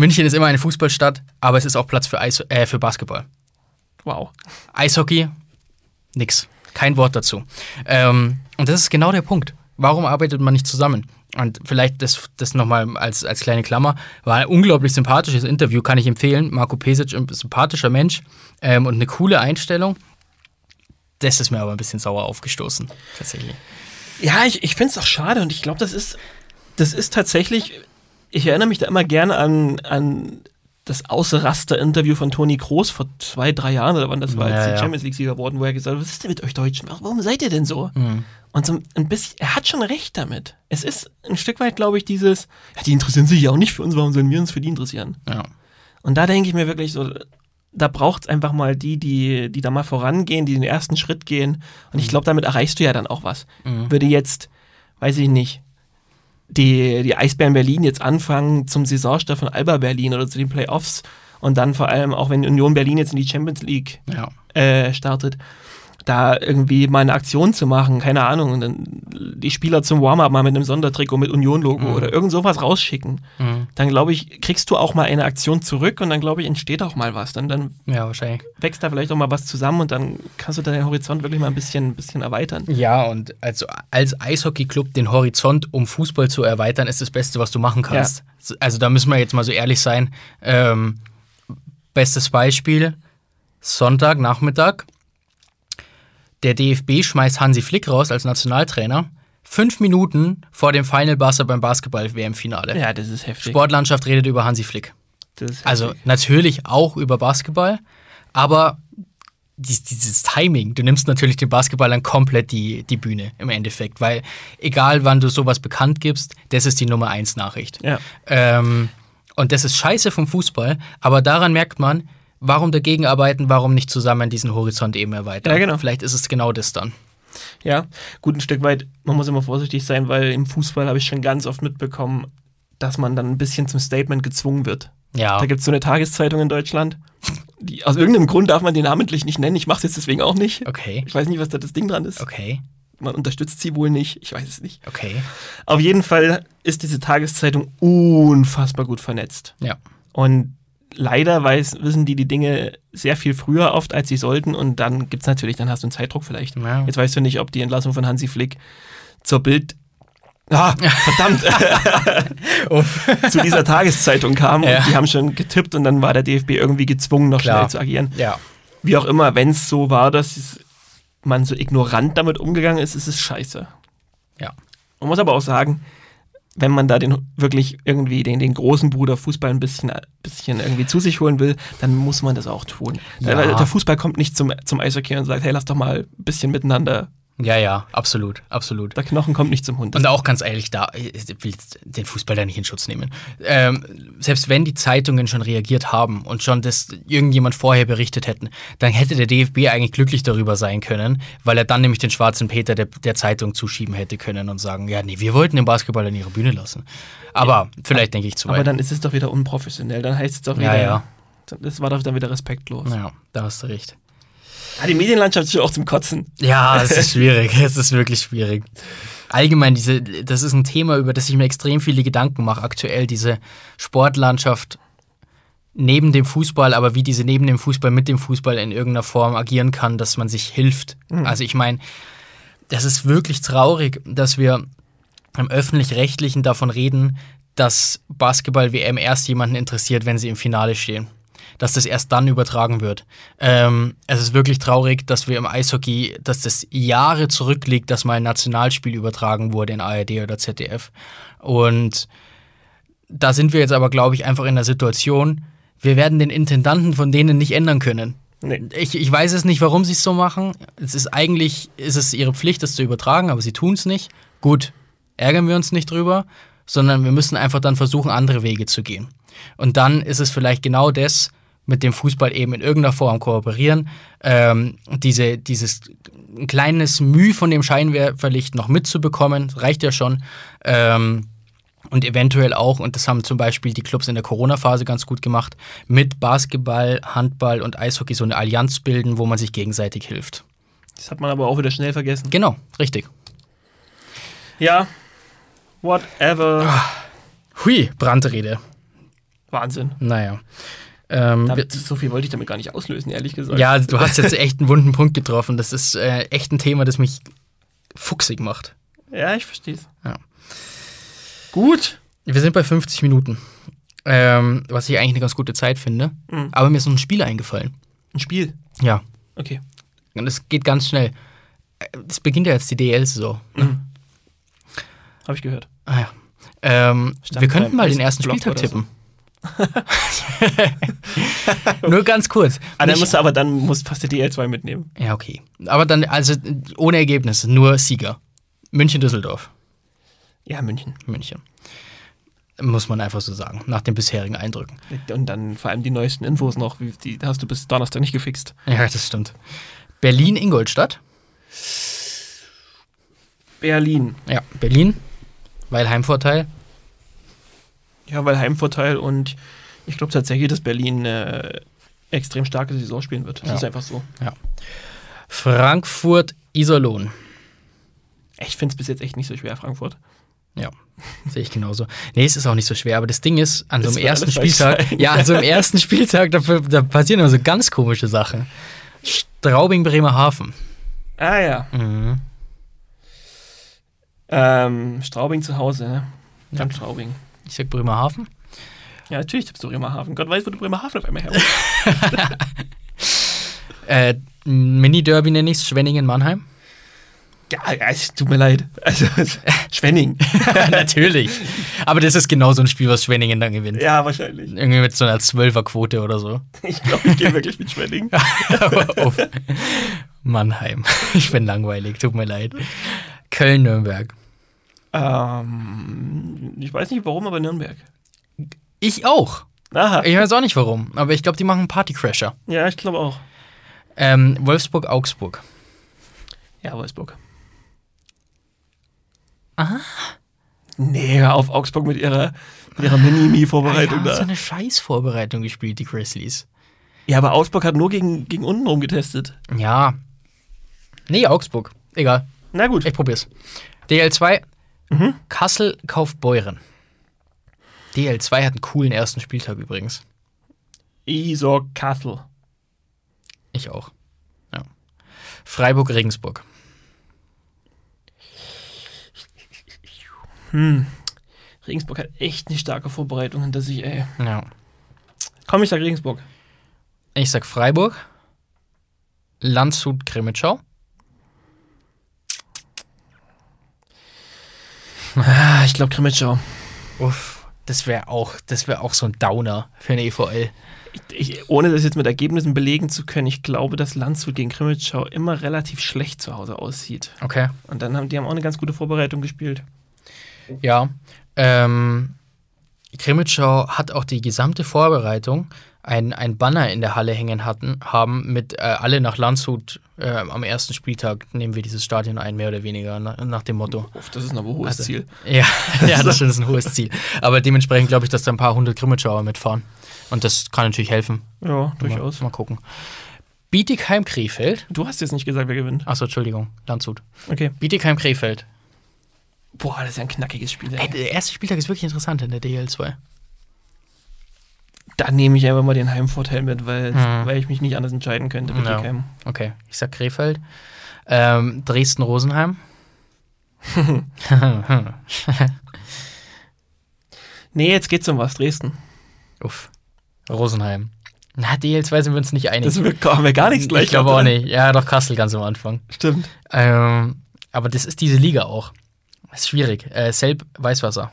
München ist immer eine Fußballstadt, aber es ist auch Platz für, Eis, äh, für Basketball. Wow. Eishockey, nix. Kein Wort dazu. Ähm, und das ist genau der Punkt. Warum arbeitet man nicht zusammen? Und vielleicht das, das nochmal als, als kleine Klammer. War ein unglaublich sympathisches Interview, kann ich empfehlen. Marco Pesic, ein sympathischer Mensch ähm, und eine coole Einstellung. Das ist mir aber ein bisschen sauer aufgestoßen, tatsächlich. Ja, ich, ich finde es auch schade und ich glaube, das ist, das ist tatsächlich ich erinnere mich da immer gerne an, an das Ausraster-Interview von Toni Kroos vor zwei, drei Jahren oder wann das war, ja, als die ja. Champions League-Sieger wurden, wo er gesagt hat, was ist denn mit euch Deutschen? Warum seid ihr denn so? Mhm. Und so ein bisschen, er hat schon recht damit. Es ist ein Stück weit, glaube ich, dieses, ja, die interessieren sich ja auch nicht für uns, warum sollen wir uns für die interessieren? Ja. Und da denke ich mir wirklich so, da braucht es einfach mal die, die, die da mal vorangehen, die den ersten Schritt gehen. Und ich mhm. glaube, damit erreichst du ja dann auch was. Mhm. Würde jetzt, weiß ich nicht, die, die Eisbären Berlin jetzt anfangen zum Saisonstart von Alba Berlin oder zu den Playoffs und dann vor allem auch, wenn Union Berlin jetzt in die Champions League ja. äh, startet, da irgendwie mal eine Aktion zu machen, keine Ahnung, und dann die Spieler zum Warm-up mal mit einem Sondertrikot mit Union-Logo mhm. oder irgend sowas rausschicken, mhm. dann glaube ich, kriegst du auch mal eine Aktion zurück und dann glaube ich, entsteht auch mal was. Dann, dann ja, wahrscheinlich. wächst da vielleicht auch mal was zusammen und dann kannst du deinen Horizont wirklich mal ein bisschen, ein bisschen erweitern. Ja, und also als Eishockey-Club den Horizont, um Fußball zu erweitern, ist das Beste, was du machen kannst. Ja. Also da müssen wir jetzt mal so ehrlich sein. Ähm, bestes Beispiel, Sonntagnachmittag der DFB schmeißt Hansi Flick raus als Nationaltrainer. Fünf Minuten vor dem Final Buzzer beim Basketball-WM-Finale. Ja, das ist heftig. Sportlandschaft redet über Hansi Flick. also natürlich auch über Basketball, aber dieses Timing, du nimmst natürlich den Basketballern komplett die, die Bühne im Endeffekt, weil egal wann du sowas bekannt gibst, das ist die Nummer 1 Nachricht. Ja. Ähm, und das ist scheiße vom Fußball, aber daran merkt man, warum dagegen arbeiten, warum nicht zusammen diesen Horizont eben erweitern? Ja, genau. Vielleicht ist es genau das dann. Ja, gut, ein Stück weit, man muss immer vorsichtig sein, weil im Fußball habe ich schon ganz oft mitbekommen, dass man dann ein bisschen zum Statement gezwungen wird. Ja. Da gibt es so eine Tageszeitung in Deutschland. Die, aus irgendeinem Grund darf man die namentlich nicht nennen. Ich mache es jetzt deswegen auch nicht. Okay. Ich weiß nicht, was da das Ding dran ist. Okay. Man unterstützt sie wohl nicht. Ich weiß es nicht. Okay. Auf jeden Fall ist diese Tageszeitung unfassbar gut vernetzt. Ja. Und leider weiß, wissen die die Dinge sehr viel früher oft, als sie sollten. Und dann gibt es natürlich, dann hast du einen Zeitdruck vielleicht. Ja. Jetzt weißt du nicht, ob die Entlassung von Hansi Flick zur Bild. Ah, [LAUGHS] verdammt! [LAUGHS] zu dieser Tageszeitung kam ja. und die haben schon getippt und dann war der DFB irgendwie gezwungen, noch Klar. schnell zu agieren. Ja. Wie auch immer, wenn es so war, dass man so ignorant damit umgegangen ist, ist es scheiße. Ja. Man muss aber auch sagen, wenn man da den wirklich irgendwie den, den großen Bruder Fußball ein bisschen, bisschen irgendwie zu sich holen will, dann muss man das auch tun. Ja. Der Fußball kommt nicht zum, zum Eishockey und sagt, hey, lass doch mal ein bisschen miteinander ja, ja, absolut, absolut. Der Knochen kommt nicht zum Hund. Und auch ganz ehrlich, da ich will den Fußball da nicht in Schutz nehmen. Ähm, selbst wenn die Zeitungen schon reagiert haben und schon das irgendjemand vorher berichtet hätten, dann hätte der DFB eigentlich glücklich darüber sein können, weil er dann nämlich den schwarzen Peter der, der Zeitung zuschieben hätte können und sagen, ja, nee, wir wollten den Basketball an ihre Bühne lassen. Aber ja, vielleicht denke ich zu weit. Aber dann ist es doch wieder unprofessionell. Dann heißt es doch wieder, ja, ja. das war doch dann wieder respektlos. Ja, da hast du recht. Ja, die Medienlandschaft ist schon auch zum Kotzen. Ja, es ist schwierig. es ist wirklich schwierig. Allgemein, diese, das ist ein Thema, über das ich mir extrem viele Gedanken mache, aktuell, diese Sportlandschaft neben dem Fußball, aber wie diese neben dem Fußball mit dem Fußball in irgendeiner Form agieren kann, dass man sich hilft. Mhm. Also ich meine, das ist wirklich traurig, dass wir im öffentlich-rechtlichen davon reden, dass Basketball-WM erst jemanden interessiert, wenn sie im Finale stehen. Dass das erst dann übertragen wird. Ähm, es ist wirklich traurig, dass wir im Eishockey, dass das Jahre zurückliegt, dass mal ein Nationalspiel übertragen wurde in ARD oder ZDF. Und da sind wir jetzt aber, glaube ich, einfach in der Situation, wir werden den Intendanten von denen nicht ändern können. Nee. Ich, ich weiß es nicht, warum sie es so machen. Es ist eigentlich, ist es ihre Pflicht, das zu übertragen, aber sie tun es nicht. Gut, ärgern wir uns nicht drüber, sondern wir müssen einfach dann versuchen, andere Wege zu gehen. Und dann ist es vielleicht genau das, mit dem Fußball eben in irgendeiner Form kooperieren, ähm, diese, dieses ein kleines Mühe von dem Scheinwerferlicht noch mitzubekommen, reicht ja schon. Ähm, und eventuell auch, und das haben zum Beispiel die Clubs in der Corona-Phase ganz gut gemacht, mit Basketball, Handball und Eishockey so eine Allianz bilden, wo man sich gegenseitig hilft. Das hat man aber auch wieder schnell vergessen. Genau, richtig. Ja, whatever. Hui, Brandrede. Wahnsinn. Naja. Ähm, Damit, so viel wollte ich damit gar nicht auslösen, ehrlich gesagt. ja, du hast jetzt echt einen wunden Punkt getroffen. Das ist äh, echt ein Thema, das mich fuchsig macht. Ja, ich verstehe es. Ja. Gut. Wir sind bei 50 Minuten. Ähm, was ich eigentlich eine ganz gute Zeit finde. Mhm. Aber mir ist noch ein Spiel eingefallen. Ein Spiel. Ja. Okay. Und es geht ganz schnell. Es beginnt ja jetzt die DL-Saison. Mhm. Habe ich gehört. Ah ja. Ähm, wir könnten mal den ersten Blog Spieltag so. [LAUGHS] Nur ganz kurz. Ah, dann musst du aber dann musst fast die DL2 mitnehmen. ja, okay. Aber dann, also ohne Ergebnisse, nur Sieger. München-Düsseldorf. Ja, München. München. Muss man einfach so sagen, nach den bisherigen Eindrücken. Und dann vor allem die neuesten Infos noch, die hast du bis Donnerstag nicht gefixt. Ja, das stimmt. Berlin-Ingolstadt. Berlin. Ja, Berlin, weil Heimvorteil. Ja, weil Heimvorteil und ich glaube tatsächlich, dass Berlin äh, extrem starke Saison spielen wird. Das Ja. ist einfach so. Frankfurt-Iserlohn. Ich finde es bis jetzt echt nicht so schwer, Frankfurt. Ja, sehe ich genauso. Nee, es ist auch nicht so schwer, aber das Ding ist, an so einem ersten Spieltag, sein. ja, an so einem ersten Straubing da, da passieren immer so ganz komische Sachen. Straubing Bremerhaven. Ah ja. Mhm. Ähm, Straubing zu Hause, ne? Ja. Straubing. Ich sag Bremerhaven. Ja, natürlich tippst du Bremerhaven. Gott weiß, wo du Bremerhaven auf einmal her [LAUGHS] Äh, Mini-Derby nenne ich es, Schwenningen-Mannheim. Ja, ja, es tut mir leid. Also, [LAUGHS] Schwenning. [LAUGHS] Natürlich. Aber das ist genau so ein Spiel, was Schwenningen dann gewinnt. ja, wahrscheinlich. Irgendwie mit so einer Zwölferquote oder so. Ich glaube, ich gehe wirklich mit Schwenning. Mannheim. Ich bin langweilig, tut mir leid. Köln-Nürnberg. Ähm, ich weiß nicht warum, aber Nürnberg. Ich auch. Aha. Ich weiß auch nicht warum, aber ich glaube, die machen Partycrasher. Ja, ich glaube auch. Ähm, Wolfsburg-Augsburg. Ja, Wolfsburg. Aha. Nee, auf Augsburg mit ihrer, mit ihrer Mini-Mi-Vorbereitung Ah, ja, so da. eine Scheißvorbereitung gespielt, die Grizzlies. Ja, aber Augsburg hat nur gegen, gegen unten rum getestet. Ja. Nee, Augsburg. Egal. Na gut. Ich probier's. DL2. Mhm. Kassel Kaufbeuren. DL2 hat einen coolen ersten Spieltag übrigens. Isor Kassel. Ich auch. Ja. Freiburg-Regensburg. Hm. Regensburg hat echt eine starke Vorbereitung hinter sich, ey. Ja. Komm, ich sag Regensburg. Ich sag Freiburg. Landshut-Krimitschau. Ah, ich glaube Krimitschau. Uff. Das wäre auch, das wär auch so ein Downer für eine EVL. Ich, ich, ohne das jetzt mit Ergebnissen belegen zu können, ich glaube, dass Landshut gegen Krimitschau immer relativ schlecht zu Hause aussieht. Okay. Und dann haben die haben auch eine ganz gute Vorbereitung gespielt. Ja. Ähm, Krimitschau hat auch die gesamte Vorbereitung ein, ein Banner in der Halle hängen hatten, haben mit äh, alle nach Landshut äh, am ersten Spieltag nehmen wir dieses Stadion ein, mehr oder weniger, na, nach dem Motto. Uff, das ist ein aber hohes Also, Ziel. [LAUGHS] Ja, ja, das ist ein hohes Ziel. Aber dementsprechend glaube ich, dass da ein paar hundert Krimitschauer mitfahren. Und das kann natürlich helfen. Ja, durchaus. Mal, mal gucken. Bietigheim-Krefeld. Du hast jetzt nicht gesagt, wer gewinnt. Achso, Entschuldigung, Landshut. Okay. Bietigheim-Krefeld. Boah, das ist ja ein knackiges Spiel. Ey, Ey. der erste Spieltag ist wirklich interessant in der DL2. Da nehme ich einfach mal den Heimvorteil mit, weil, Mhm. weil ich mich nicht anders entscheiden könnte mit Ja. Bietigheim. Okay, ich sag Krefeld. Ähm, Dresden-Rosenheim. [LAUGHS] Nee, jetzt geht's um was, Dresden. Uff. Rosenheim. Na, DL2 sind wir uns nicht einig. Das wird, haben wir gar nichts gleich. Ich glaube auch nicht. Ja, doch Kassel ganz am Anfang. Stimmt. Ähm, aber das ist diese Liga auch. Das ist schwierig. Äh, Selb, Weißwasser.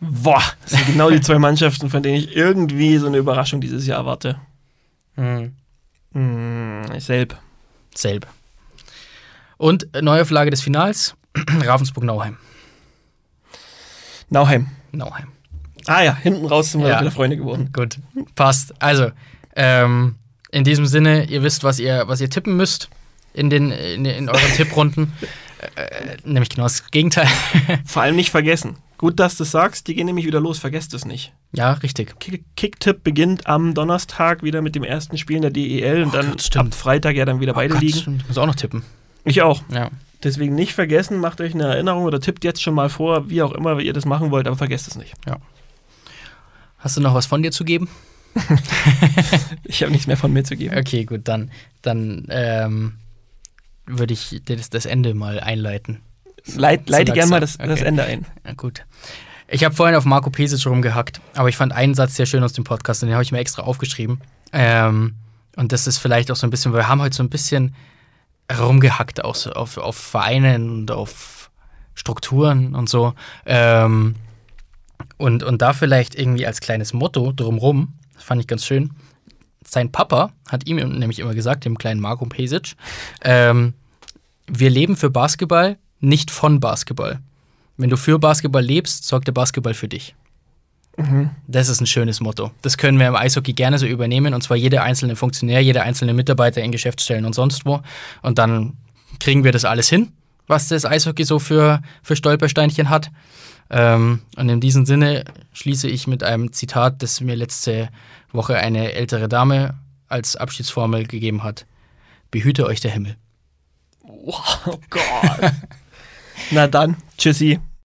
Boah, das sind genau die zwei Mannschaften, von denen ich irgendwie so eine Überraschung dieses Jahr erwarte. Mhm. Hm, Selb. Selb. Und Neuauflage des Finals: [CLEARS THROAT] Ravensburg-Nauheim. Nauheim. Nauheim. Ah ja, hinten raus sind wir Ja. wieder Freunde geworden. Gut, passt. Also, ähm, in diesem Sinne, ihr wisst, was ihr, was ihr tippen müsst in, den, in, in euren [LAUGHS] Tipprunden. Äh, nämlich genau das Gegenteil. Vor allem nicht vergessen. Gut, dass du es sagst, die gehen nämlich wieder los, vergesst es nicht. ja, richtig. Kick- Kicktipp beginnt am Donnerstag wieder mit dem ersten Spiel in der DEL und Oh dann Gott, ab Freitag ja dann wieder beide oh Gott, liegen. stimmt. Ich muss auch noch tippen. Ich auch. Ja. Deswegen nicht vergessen, macht euch eine Erinnerung oder tippt jetzt schon mal vor, wie auch immer ihr das machen wollt, aber vergesst es nicht. Hast du noch was von dir zu geben? [LAUGHS] Ich habe nichts mehr von mir zu geben. Okay, gut, dann, dann ähm, würde ich das, das Ende mal einleiten. Leit, leite gerne mal das, das Okay. Ende ein. Ja, gut. Ich habe vorhin auf Marco Pesic rumgehackt, aber ich fand einen Satz sehr schön aus dem Podcast und den habe ich mir extra aufgeschrieben. Ähm, und das ist vielleicht auch so ein bisschen, weil wir haben heute so ein bisschen rumgehackt auch so auf, auf Vereinen und auf Strukturen und so. Ähm, und, und da vielleicht irgendwie als kleines Motto drumrum, das fand ich ganz schön. Sein Papa hat ihm nämlich immer gesagt, dem kleinen Marco Pesic, ähm, wir leben für Basketball, nicht von Basketball. Wenn du für Basketball lebst, sorgt der Basketball für dich. Das ist ein schönes Motto. Das können wir im Eishockey gerne so übernehmen, und zwar jeder einzelne Funktionär, jeder einzelne Mitarbeiter in Geschäftsstellen und sonst wo. Und dann kriegen wir das alles hin, was das Eishockey so für, für Stolpersteinchen hat. Ähm, und in diesem Sinne schließe ich mit einem Zitat, das mir letzte Woche eine ältere Dame als Abschiedsformel gegeben hat. Behüte euch der Himmel. Wow, oh [LAUGHS] Gott. Na dann, tschüssi.